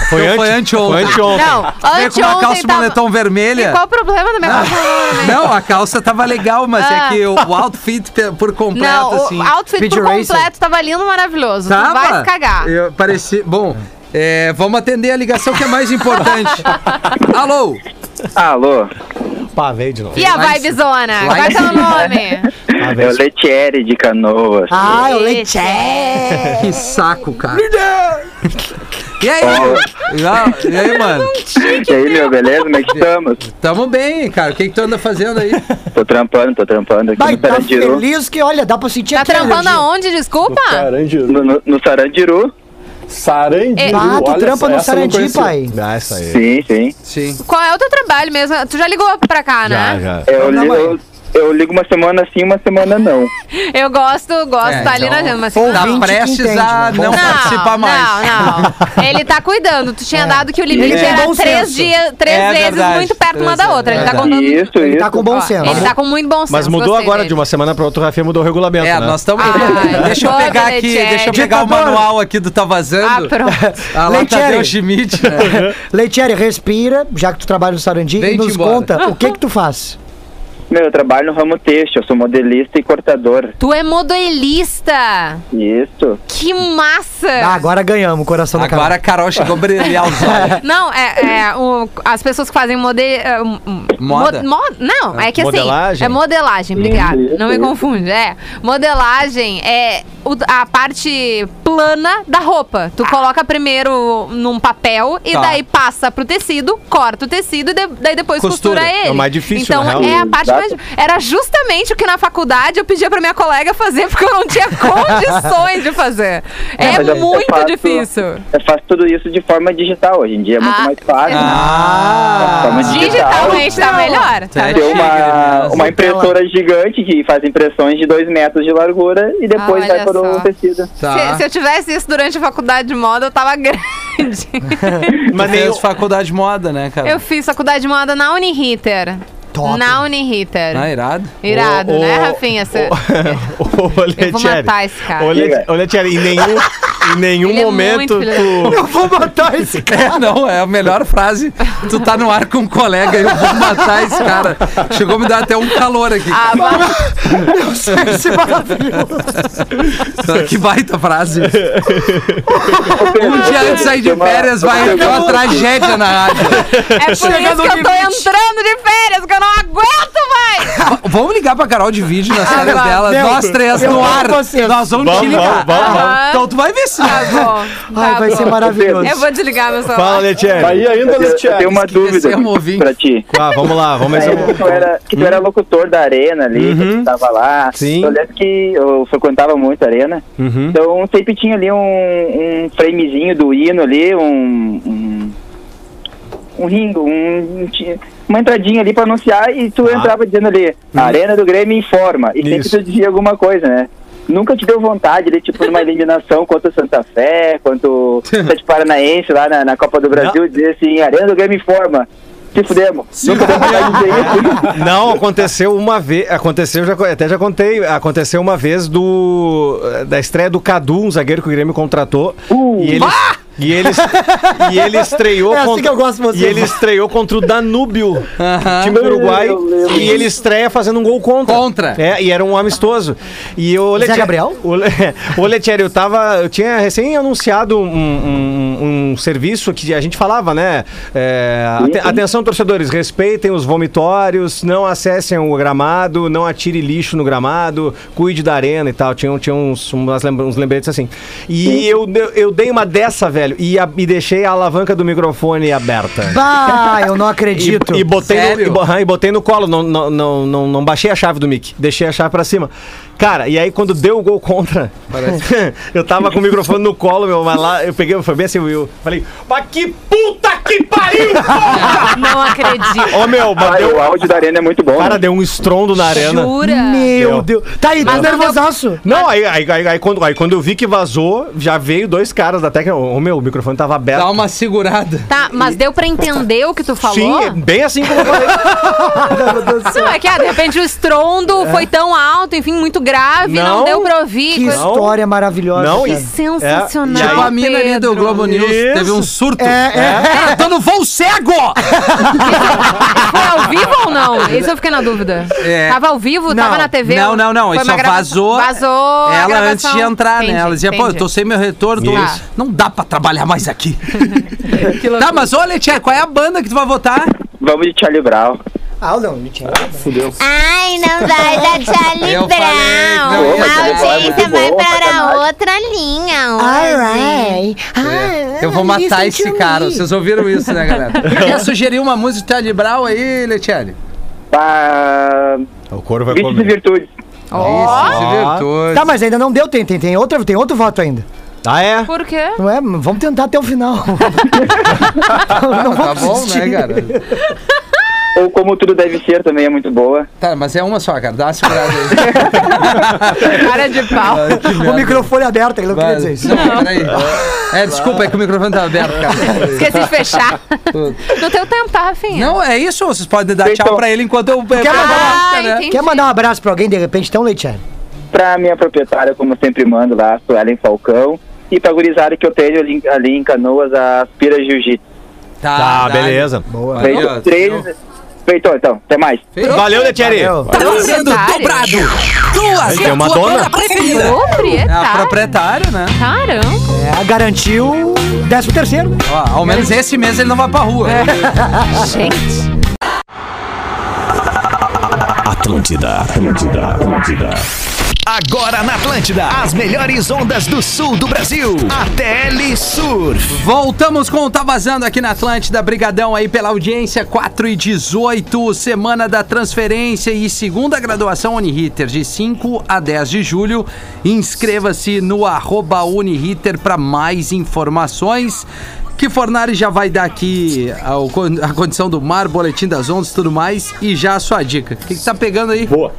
Foi, Então ante... foi anteontem. Foi anteontem. Não, Veio com uma calça e tava... moletom E vermelha. qual o problema da minha calça? Não, a calça tava legal, mas Ah. é que o, o outfit por completo, Não, assim. o outfit Speed por Racer. completo tava lindo, maravilhoso. Tava? Tu vai se cagar. Eu pareci... Bom, é, vamos atender a ligação que é mais importante. Alô? Alô, Pá, veio de novo. E a vibezona? lá Qual é cima. nome? É o Letieri de Canoas. Ah, eu leite. Que saco, cara. E aí? E e aí, mano? E aí, meu, beleza? Como é que estamos? Tamo bem, cara. O que, que tu anda fazendo aí? Tô trampando, tô trampando aqui Vai, no tá Sarandiru. feliz que, olha, dá pra sentir Tá trampando aonde, desculpa? Sarandiru. No, no, no Sarandiru? Sarandiru. Ah, tu olha trampa no eu Sarandi, pai. Ah, essa aí. Sim, sim. Sim. Qual é o teu trabalho mesmo? Tu já ligou pra cá, Já, né? já. Eu, li- mas- eu, eu ligo uma semana sim, uma semana não. Eu gosto, gosto, É, tá ali na então, agenda, mas... Ou- Tá prestes entende, a né? não, Bom. participar mais. Não, não. Ele tá cuidando. Tu tinha dado que o limite Ele era três, dias, três É vezes verdade. muito perto uma da outra. Ele tá contando... Isso, Ele isso. tá com bom senso. Ele tá com muito bom senso. Mas mudou gostei agora, dele. de uma semana pra outra, o Rafinha mudou o regulamento, É, né? nós estamos. Ai, deixa eu pegar aqui, deixa eu pegar o manual aqui do Tá Vazando. Ah, pronto. A. Tadeu Schmidt. Leitieri, respira, já que tu trabalha no Sarandi, e nos conta o que que tu faz. Meu, eu trabalho no ramo têxtil, eu sou modelista e cortador. Tu é modelista. Isso. Que massa. Ah, agora ganhamos o coração da Agora a Carol chegou a brilhar os olhos. Não, é, é, o- as pessoas que fazem mode, é, Moda? mo- mo- não, é que assim. Modelagem? É modelagem, obrigada. Isso, Não me confunde. É. Modelagem é o- a parte plana da roupa. Tu coloca primeiro num papel e Tá. daí passa pro tecido, corta o tecido e de- daí depois Costura. costura, ele. É o mais difícil, Então na real. é a parte Exato. Era justamente o que na faculdade eu pedia pra minha colega fazer porque eu não tinha condições de fazer. É eu muito faço- difícil. Eu faço tudo isso de forma digital. Hoje em dia é muito Ah, mais fácil. Ah, Forma digital. Digitalmente tá melhor. Tá É, Tem uma, uma Tela. impressora gigante que faz impressões de dois metros de largura e depois Ah, vai para o tecido. Tá. Se, se eu tivesse isso durante a faculdade de moda, eu tava grande. Mas nem faculdade de moda, né, cara? eu fiz faculdade de moda na Uniriter. Top. Na Uniriter. Ah, irado. Irado, Ô, né, Rafinha? Ô, Eu vou matar esse cara. Ô, Letieri, em nenhum, em nenhum Ele é momento muito tu... Eu vou matar esse cara. É, não, é a melhor frase. Tu tá no ar com um colega, eu vou matar esse cara. Chegou a me dar até um calor aqui. Ah, vai- Esse maravilhoso. Que baita frase. Um dia antes de sair de férias vai ter uma tragédia na rádio. é por Chega isso que eu tô entrando de férias, que eu não aguento mais! Vamos ligar pra Carol de vídeo nas férias vamos. dela. Meu, Nós três eu no ar. Nós vamos, Vamos, te ligar. vamos, vamos, vamos. Então tu vai ver se. Tá bom. Ai, tá vai bom. ser maravilhoso. Eu vou desligar meu celular. Fala, Letieri. Aí ainda, Letieri. tenho uma dúvida pra ti. Ah, vamos lá, vamos ver se É, eu... que tu era, que tu era locutor da arena ali, que tu tava lá. Sim. Eu lembro que eu frequentava muito a arena. Uhum. Então sempre tinha ali um, um framezinho do hino ali, um. um um ringo, um, um uma entradinha ali pra anunciar e tu entrava dizendo ali, a Arena do Grêmio informa. E sempre Isso. tu dizia alguma coisa, né? Nunca te deu vontade de, tipo, numa eliminação contra o Santa Fé, contra o Sete Paranaense lá na, na Copa do Brasil, dizer assim, Arena do Grêmio informa. Se fudemos. Não podemos parar de dizer isso. Não, aconteceu uma vez. Aconteceu, já, até já contei. Aconteceu uma vez do. Da estreia do Cadu, um zagueiro que o Grêmio contratou. Uh, e ele. E ele, e ele estreou É assim contra, que eu gosto de você. E ele estreou contra o Danúbio, time do Uruguai. E ele estreia fazendo um gol contra. Contra. É, e era um amistoso. E o Zé Gabriel? O, Le- o Letieri, eu tava. Eu tinha recém anunciado um, um- um serviço que a gente falava, né? É, ate- atenção, torcedores, respeitem os vomitórios, não acessem o gramado, não atire lixo no gramado, cuide da arena e tal. Tinha, tinha uns, umas lembra- uns lembretes assim. E eu, eu dei uma dessa, velho, e, a- e deixei a alavanca do microfone aberta. Bah, eu não acredito. E, e botei no, e, e botei no colo, não, não, não, não, não baixei a chave do mic, deixei a chave pra cima. Cara, e aí quando deu o gol contra, eu tava com o microfone no colo, meu, mas lá eu peguei, foi bem assim, eu falei, mas que puta que pariu, porra! Não acredito. Ô meu, mas Ah, deu, o áudio da arena é muito bom. cara, né? deu um estrondo na arena. Jura? Meu Deu. Deus. Tá aí, tá nervosaço. Não, aí, aí, aí, aí quando, aí quando eu vi que vazou, já veio dois caras da técnica. Ô meu, o microfone tava aberto. Dá uma segurada. Tá, mas deu pra entender o que tu falou? Sim, bem assim como eu falei. Não, é que ah, de repente o estrondo foi tão alto, enfim, muito grave, não, Não. deu pra ouvir. Que coisa- história maravilhosa. Não, cara. e- Sensacional. É, Tipo a mina ali do. Globo News Isso. teve um surto. É, é. No voo cego! Foi ao vivo ou não? Isso eu fiquei na dúvida. É. Tava ao vivo? Não. Tava na TV? Não, não, não. Uma só vazou. Vazou. Ela antes de entrar, Entendi, né? Ela dizia, pô, eu entendi. tô sem meu retorno. Tô... Isso. Não dá pra trabalhar mais aqui. Tá, mas olha, Tia, qual é a banda que tu vai votar? Vamos de Charlie Brown. Ah, não, não tinha. Ai, não vai dar Charlie Eu falei, não, Brown. A audiência é vai para sacanagem. outra linha. Alright. Ah, Eu vou matar esse cara. me. Vocês ouviram isso, né, galera? Quer sugerir uma música de Charlie Brown aí, Letiele? Ah, O couro vai Vícios e comer. Virtudes. Ó, Isso, virtude. Tá, mas ainda não deu, tem, tem, tem, outro, tem outro voto ainda. Ah, é? por quê? Não é? Vamos tentar até o final. não Tá vamos bom, né, cara? Ou Como Tudo Deve Ser também é muito boa. Tá, mas é uma só, cara. Dá uma segurada aí. Cara de pau. O microfone aberto, ele não queria dizer isso. Não, peraí. É, desculpa, é que o microfone tá aberto, cara. Esqueci de fechar. No teu tempo, tá, Rafinha? Não, é isso. Vocês podem dar Então- tchau pra ele enquanto eu... Quer mandar Ah, uma... né? Quer mandar um abraço pra alguém de repente, então, Leitiane? Pra minha proprietária, como eu sempre mando lá, Suelen Falcão. E pra gurizada que eu tenho ali, ali em Canoas, a Aspira Jiu-Jitsu. Tá, beleza. Boa. Feito três. Feito, então. Até mais. Valeu, Letieri. Valeu. Tá sendo Proprietário. dobrado. Duas Tem uma dona? preferida. É a Proprietário. proprietária, né? Caramba. É, garantiu 13 terceiro. Ó, ao menos esse mês ele não vai pra rua. Gente. Atlântida, Atlântida, Atlântida. Agora na Atlântida, as melhores ondas do sul do Brasil. ATL Surf. Voltamos com o Tá Vazando aqui na Atlântida. Brigadão aí pela audiência. 4 e 18, semana da transferência e segunda graduação Uniriter, de 5 a 10 de julho. Inscreva-se no arroba Uniriter para mais informações. Que Fornari já vai dar aqui a condição do mar, boletim das ondas e tudo mais. E já a sua dica. O que, que tá pegando aí? Boa.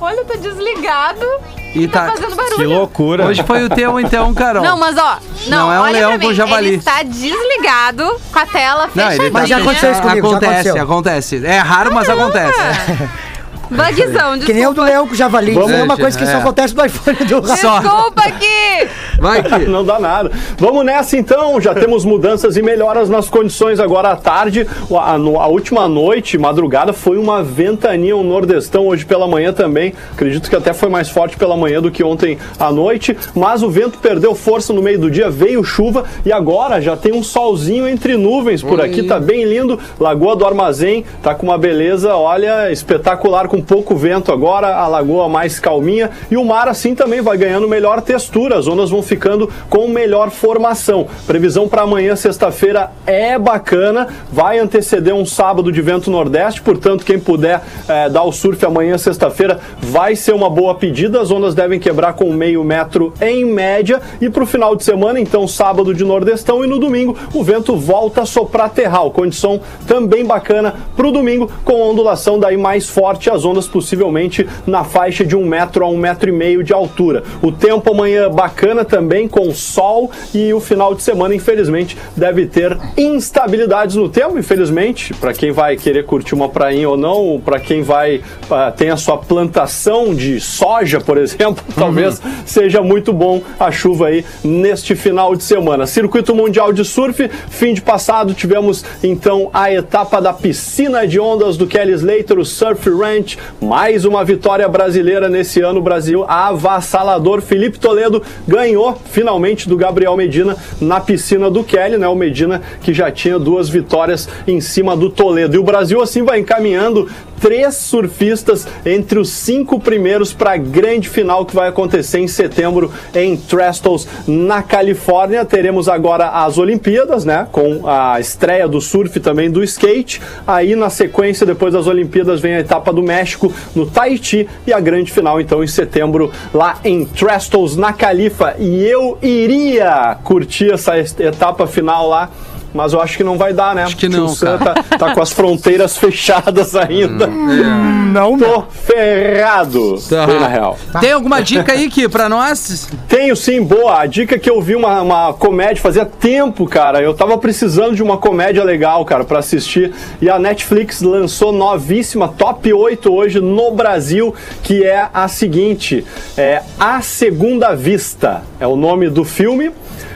Olha, tá desligado. E Tá tá. fazendo barulho. Que loucura. Hoje foi o teu, então, Carol. Não, mas ó, não, Não é um olha leão pra mim, com javali. Ele está desligado com a tela Não, fechadinha. Mas já tá- aconteceu isso comigo, já Acontece, aconteceu. acontece. É raro, mas acontece. Bugzão, Que nem o do desculpa. Leão com o Javali. Vamos, é uma coisa que é. só acontece no iPhone do. Desculpa aqui. Vai que. Não dá nada. Vamos nessa então, já temos mudanças e melhoras nas condições agora à tarde. A, a última noite, madrugada, foi uma ventania, um nordestão hoje pela manhã também. Acredito que até foi mais forte pela manhã do que ontem à noite. Mas o vento perdeu força no meio do dia, veio chuva e agora já tem um solzinho entre nuvens por aqui. Tá bem lindo. Lagoa do Armazém tá com uma beleza, olha, espetacular, com pouco vento agora. A lagoa mais calminha e o mar assim também vai ganhando melhor textura. As ondas vão ficando com melhor formação. Previsão para amanhã, sexta-feira, é bacana. Vai anteceder um sábado de vento nordeste, portanto, quem puder eh, dar o surf amanhã, sexta-feira, vai ser uma boa pedida. As ondas devem quebrar com meio metro em média. E para o final de semana, então, sábado de nordestão e no domingo, o vento volta a soprar terral. Condição também bacana para o domingo, com ondulação daí mais forte. As ondas possivelmente na faixa de um metro a um metro e meio de altura. O tempo amanhã bacana também, com sol, e o final de semana, infelizmente, deve ter instabilidades no tempo, infelizmente, para quem vai querer curtir uma prainha ou não, para quem vai ah, tem a sua plantação de soja, por exemplo, talvez seja muito bom a chuva aí neste final de semana. Circuito Mundial de Surf, fim de passado tivemos então a etapa da piscina de ondas do Kelly Slater, o Surf Ranch, mais uma vitória brasileira nesse ano, Brasil avassalador. Felipe Toledo ganhou finalmente do Gabriel Medina na piscina do Kelly, né? O Medina que já tinha duas vitórias em cima do Toledo. E o Brasil assim vai encaminhando três surfistas entre os cinco primeiros para a grande final que vai acontecer em setembro em Trestles, na Califórnia. Teremos agora as Olimpíadas, né? Com a estreia do surf também do skate. Aí na sequência, depois das Olimpíadas, vem a etapa do México no Tahiti e a grande final, então, em setembro, lá em Trestles, na Califa. E eu iria curtir essa etapa final lá. Mas eu acho que não vai dar, né? Acho que não, o Sam cara. tá, tá com as fronteiras fechadas ainda. Não, Tô ferrado. Tá. Bem na real. Tem alguma dica aí, Ki, pra nós? Tenho sim, boa. A dica é que eu vi uma, uma comédia fazia tempo, cara. Eu tava precisando de uma comédia legal, cara, pra assistir. E a Netflix lançou novíssima, top 8 hoje no Brasil, que é a seguinte: é A Segunda Vista. É o nome do filme.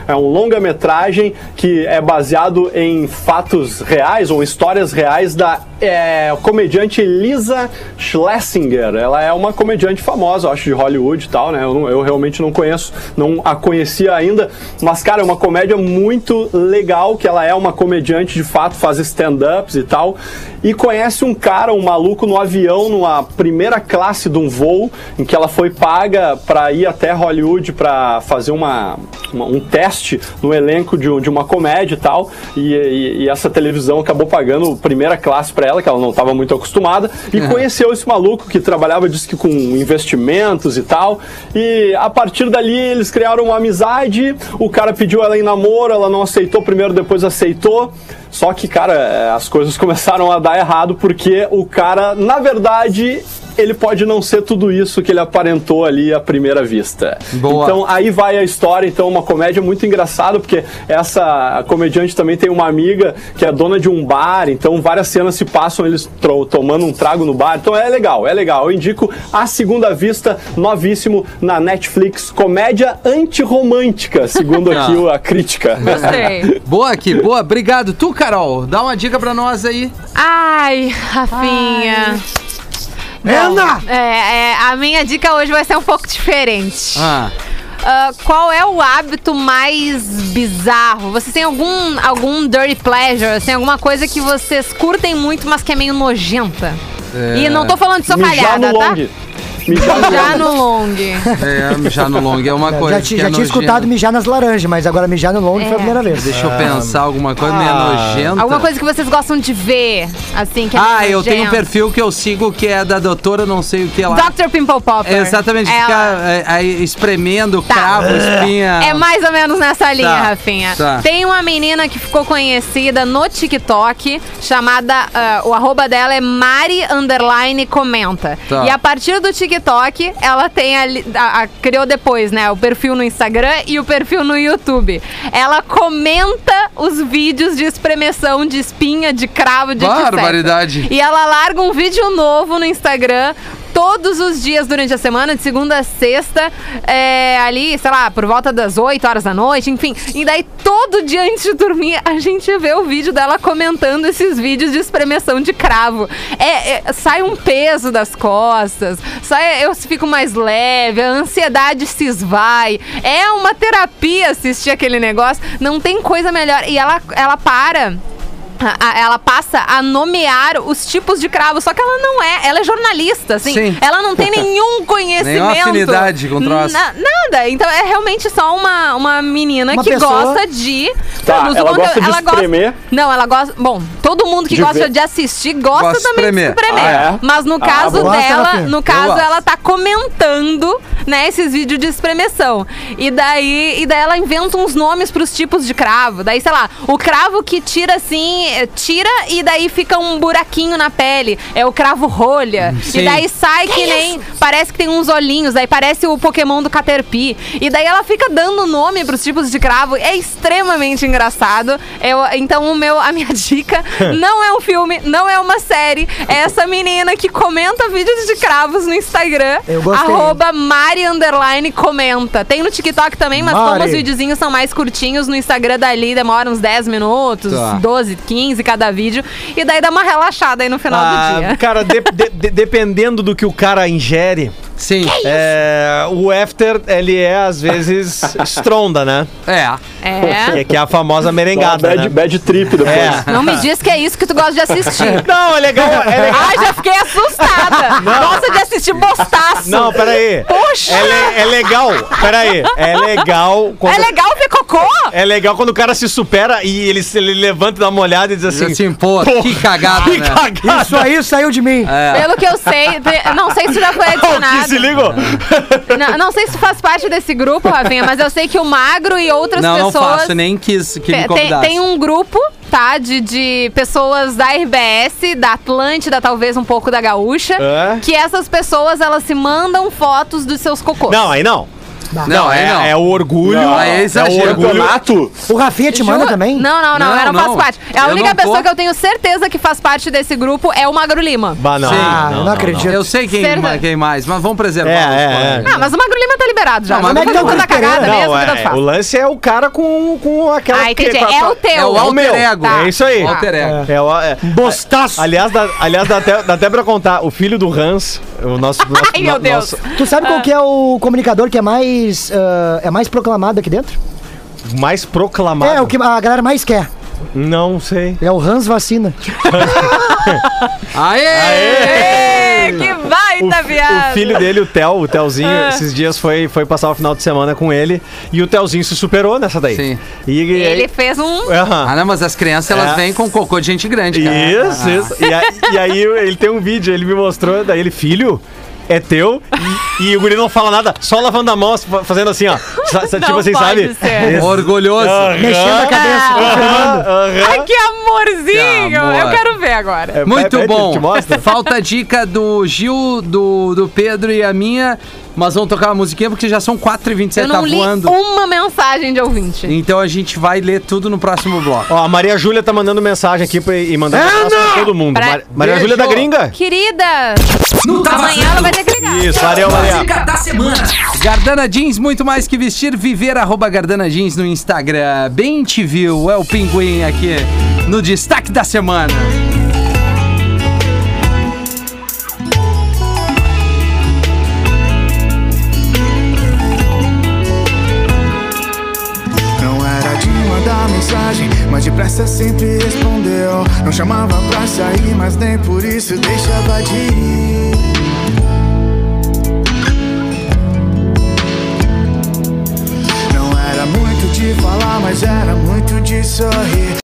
É um longa-metragem que é baseado em fatos reais ou histórias reais da é, comediante Lisa Schlesinger. Ela é uma comediante famosa, eu acho, de Hollywood e tal, né? Eu, não- eu realmente não conheço, não a conhecia ainda. Mas, cara, é uma comédia muito legal, que ela é uma comediante de fato, faz stand-ups e tal. E conhece um cara, um maluco no avião, numa primeira classe de um voo, em que ela foi paga para ir até Hollywood para fazer uma, uma- um teste no elenco de, de uma comédia e tal. E, e- e essa televisão acabou pagando primeira classe para ela, que ela não estava muito acostumada. E conheceu esse maluco que trabalhava, disse que com investimentos e tal. E a partir dali eles criaram uma amizade. O cara pediu ela em namoro, ela não aceitou primeiro, depois aceitou. Só que, cara, é, as coisas começaram a dar errado porque o cara, na verdade, ele pode não ser tudo isso que ele aparentou ali à primeira vista. Boa. Então aí vai a história, então uma comédia muito engraçada, porque essa comediante também tem uma amiga que é dona de um bar, então várias cenas se passam eles tomando um trago no bar. Então é legal, é legal. Eu indico a segunda vista, novíssimo na Netflix, comédia antirromântica, segundo aqui o- a crítica. Gostei. Boa, Ki, boa. Obrigado. Tu, Carol, dá uma dica pra nós aí. Ai, Rafinha. Ana! É, é, a minha dica hoje vai ser um pouco diferente. Ah, Ah, qual é o hábito mais bizarro? Vocês têm algum, algum dirty pleasure, assim, alguma coisa que vocês curtem muito, mas que é meio nojenta? E não tô falando de socalhada, tá? Mijar no Já long. no long. é, já no long é uma coisa já já é tinha escutado mijar nas laranjas, mas agora mijar no long foi a É. primeira vez. Deixa eu pensar alguma coisa meio nojenta. Alguma coisa que vocês gostam de ver, assim, que é Ah, eu tenho um perfil que eu sigo que é da doutora não sei o que lá. Dr. Pimple Popper. Exatamente, Ela- ficar é, aí espremendo Tá. cravo, espinha. É mais ou menos nessa linha, Tá, Rafinha. tá. Tem uma menina que ficou conhecida no TikTok, chamada. ah, o arroba dela é Mari Underline Comenta. Tá. E a partir do TikTok, ela tem ali. a- a- criou depois, né? O perfil no Instagram e o perfil no YouTube. Ela comenta os vídeos de espremeção de espinha, de cravo, de. Barbaridade. E ela larga um vídeo novo no Instagram todos os dias durante a semana, de segunda a sexta, é, ali, sei lá, por volta das 8 horas da noite, enfim. E daí, todo dia antes de dormir, a gente vê o vídeo dela comentando esses vídeos de espremeção de cravo. É, é, sai um peso das costas, sai, eu fico mais leve, a ansiedade se esvai. É uma terapia assistir aquele negócio, não tem coisa melhor. E ela, ela para ela passa a nomear os tipos de cravo, só que ela não é, ela é jornalista, assim. Sim. Ela não tem nenhum conhecimento. Nenhuma afinidade com troço. Na- nada. Então é realmente só uma, uma menina Uma que pessoa- gosta de. Tá, ela gosta de espremer? Não, ela gosta. Bom, todo mundo que De gosta ver. de assistir gosta Gosta também espremer. de espremer. Ah, é? Mas no Ah, caso gosta, dela, no caso, ela tá comentando, né, esses vídeos de espremeção. E daí, e daí ela inventa uns nomes pros tipos de cravo. Daí, sei lá, o cravo que tira assim eh, tira e daí fica um buraquinho na pele. É o cravo rolha. Sim. E daí sai que, nem. Parece que tem uns olhinhos, aí parece o Pokémon do Caterpie. E daí ela fica dando nome pros tipos de cravo. É extremamente engraçado. Eu, então, o meu, a minha dica não é um filme, não é uma série. É essa menina que comenta vídeos de cravos no Instagram. Eu gostei. Arroba Mari Underline comenta. Tem no TikTok também, mas como Mari. os videozinhos são mais curtinhos, no Instagram dali demora uns 10 minutos, Tá. 12, 15 cada vídeo. E daí dá uma relaxada aí no final do Ah, dia. cara, de- de- dependendo do que o cara ingere, Sim. é, o after, ele é, às vezes, estronda, né? É. É. Que, que é a famosa merengada, bad, né? bad trip depois. É. Não me diz que é isso que tu gosta de assistir. Não, é legal, é legal. Ai, já fiquei assustada. Gosta de assistir bostaço. Não, peraí. Poxa. É, é legal, peraí. É legal quando... É legal ver cocô? É legal quando o cara se supera e ele, se- ele levanta e dá uma olhada e diz Assim, assim... assim pô, que cagada, que né? cagada! Isso aí saiu de mim. É. Pelo que eu sei, não sei se já foi que adicionado. Se ligou? Não, não sei se faz parte desse grupo, Rafinha, mas eu sei que o Magro e outras Não, não pessoas. faço, nem quis que me Tem, convidasse. tem um grupo, tá? De, de pessoas da RBS, da Atlântida, talvez um pouco da Gaúcha. É? Que essas pessoas, elas se mandam fotos dos seus cocôs. Não, aí não. Não, aí é, não. é o orgulho. Não, é é o exagero. orgulho. O Rafinha te manda Ju- também? Não, não, não, Não, eu não, não. faço parte. É a Eu única não pessoa tô. que eu tenho certeza que faz parte desse grupo é o Magro Lima. Bah, não, Sim. Ah, eu não acredito. Eu sei quem, quem mais, mas vamos preservar. É, os é, colegas. Ah, mas o Magro Lima tá liberado já. Não, Não, mas é que todo tá cagada mesmo, Não, que tanto é, faz. o lance é o cara com, com aquela... Ah, entendi. É o teu. É o É o alter meu. ego. É isso aí. O alter ego. É, o- é- Bostaço. aliás, dá, aliás dá, até, pra contar, o filho do Hans, o nosso... Ai, meu Deus. Tu sabe qual que é o comunicador que é mais, ah, é mais proclamado aqui dentro? mais proclamado. É, o que a galera mais quer. Não sei. É o Hans Vacina. Aê! Ê, que baita viagem. o filho dele, o Theo, o Telzinho, Ah. esses dias foi, foi passar o final de semana com ele e o Telzinho se superou nessa daí. Sim. E, e- Ele fez um... Aham. Ah, não, mas as crianças, elas É. vêm com cocô de gente grande, cara. Isso, isso. E, aí- e aí ele tem um vídeo, ele me mostrou, daí ele, filho, é teu, e, o guri não fala nada, só lavando a mão, fa- fazendo assim, ó. Tipo Não assim, sabe? ser. Orgulhoso. Mexendo a cabeça. Aham. Ai, que amorzinho. Que amor. Eu quero ver agora. É, Muito pede, bom. Falta a dica do Gil, do, do Pedro e a minha. Mas vamos tocar uma musiquinha porque já são 4h27, Eu tá não li voando. uma mensagem de ouvinte. Então a gente vai ler tudo no próximo bloco. Ó, a Maria Júlia tá mandando mensagem aqui pra, e mandando abraço pra todo mundo. Pra- Mar- Maria. Júlia da Gringa? Querida, No Tá amanhã ela vai ter que ligar. Isso, valeu, Maria. Da semana. Gardana Jeans, muito mais que vestir, viver, arroba Gardana Jeans no Instagram. Bem te viu, é o Pinguim aqui no destaque da semana. Não era de mandar mensagem, mas depressa sempre respondeu. Não chamava pra sair, mas nem por isso deixava de ir. De falar, mas era muito de sorrir.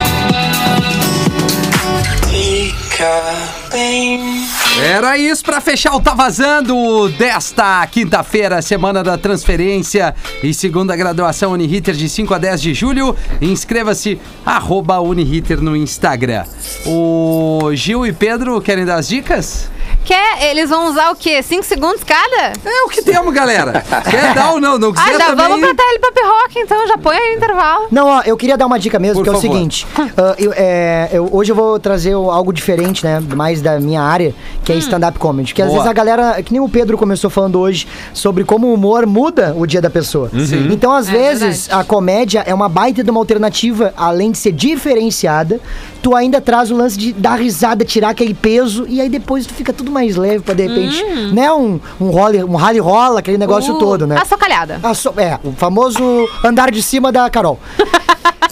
Era isso pra fechar o Tá Vazando desta quinta-feira, semana da transferência e segunda graduação Uniriter de 5 a 10 de julho. Inscreva-se, arroba Uniriter no Instagram. O Gil e Pedro querem dar as dicas? Quer? Eles vão usar o quê? Cinco segundos cada? É o que temos, galera. Quer dar ou não? Não Ah, quiser já também... vamos pra Tele Pop Rock, então já põe aí o intervalo. Não, ó, eu queria dar uma dica mesmo, Por que é o favor. seguinte. ah, eu, é, eu- hoje eu vou trazer algo diferente, né? Mais da minha área, que é stand-up comedy. Que às Boa. vezes a galera, que nem o Pedro começou falando hoje, sobre como o humor muda o dia da pessoa. Sim. Então, às É vezes, verdade. a comédia é uma baita de uma alternativa, além de ser diferenciada, tu ainda traz o lance de dar risada, tirar aquele peso, e aí depois tu fica tudo mais leve pra de repente. Né? Um, um, role, um rally rola, aquele negócio Uh, todo, né? A socalhada. A so- é, o famoso andar de cima da Carol.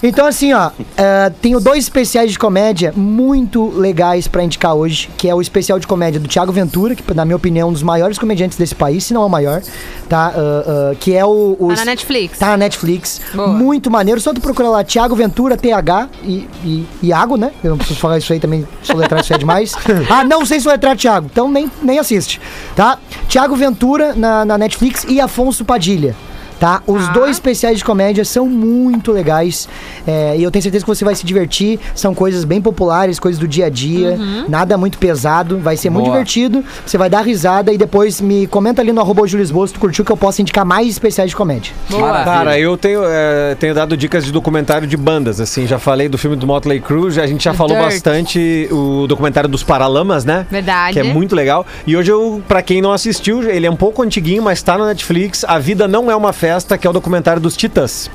Então, assim, ó, é, tenho dois especiais de comédia muito legais pra indicar hoje, que é o especial de comédia do Thiago Ventura, que, na minha opinião, é um dos maiores comediantes desse país, se não é o maior, tá? Ah, ah, que é o... o Tá na Netflix. Tá na Netflix. Boa. Muito maneiro. Só tu procurar lá, Thiago Ventura, TH e, e Iago, né? Eu não preciso falar isso aí também, soletrar isso aí é demais. ah, não sei soletrar Thiago, então nem, nem assiste, tá? Thiago Ventura na, na Netflix e Afonso Padilha. Tá? Os dois especiais de comédia são muito legais é, e eu tenho certeza que você vai se divertir. São coisas bem populares, coisas do dia a dia, nada muito pesado. Vai ser muito Boa. divertido. Você vai dar risada e depois me comenta ali no arroba Júlio Esboço, se tu curtiu que eu posso indicar mais especiais de comédia. Boa. Cara, eu tenho, é, tenho dado dicas de documentário de bandas, assim, já falei do filme do Motley Crue, já- a gente já The falou Dirt. bastante o documentário dos Paralamas, né? Verdade. Que é muito legal. E hoje eu, pra quem não assistiu, ele é um pouco antiguinho, mas tá no Netflix, A Vida Não É Uma Festa, que é o documentário dos Titãs.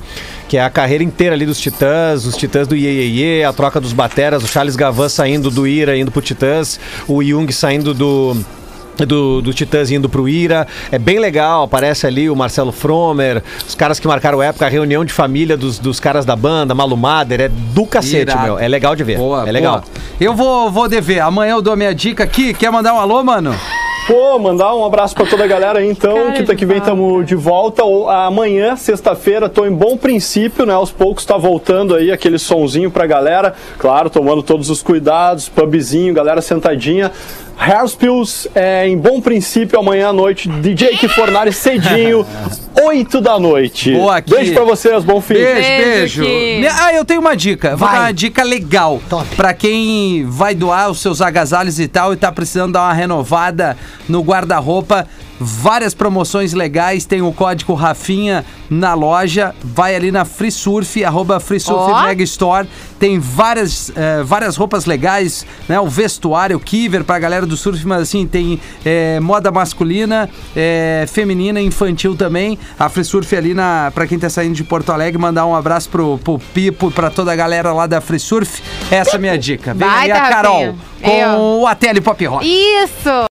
Que é a carreira inteira ali dos Titãs, os Titãs do Iê, Iê, Iê, a troca dos bateras, o Charles Gavan saindo do Ira, indo pro Titãs, o Jung saindo do... Do, do Titãs indo pro Ira, é bem legal, aparece ali o Marcelo Fromer, os caras que marcaram época, a reunião de família dos, dos caras da banda, Malu Mader, é do cacete, Irado. meu, é legal de ver, Boa, é legal. boa. Eu vou, vou dever. Amanhã eu dou a minha dica aqui. Quer mandar um alô, mano? Pô, mandar um abraço pra toda a galera aí, então. Cara Quinta de que vem estamos de volta. Ou, amanhã, sexta-feira, tô em bom princípio, né? Aos poucos tá voltando aí aquele sonzinho pra galera. Claro, tomando todos os cuidados, pubzinho, galera sentadinha. Hairspills é, em bom princípio amanhã à noite. DJ que Fornari cedinho, 8 da noite. Boa aqui. Beijo pra vocês, bom fim. Beijo, Beijo, beijo. Ah, eu tenho uma dica. Vou Vai. dar uma dica legal. Top. Pra quem vai doar os seus agasalhos e tal e tá precisando dar uma renovada no guarda-roupa. Várias promoções legais, tem o código Rafinha na loja, vai ali na Free Surf, arroba Free Surf Ó. Mega Store, tem várias, eh, várias roupas legais, né, o vestuário, o kiver pra galera do surf, mas assim, tem eh, moda masculina, eh, feminina, infantil também, a Free Surf ali na, pra quem tá saindo de Porto Alegre, mandar um abraço pro, pro Pipo, pra toda a galera lá da Free Surf, essa é a minha dica. Vem aí Baita, a Carol Rafinha. com Eu. o Ateli Pop Rock. Isso!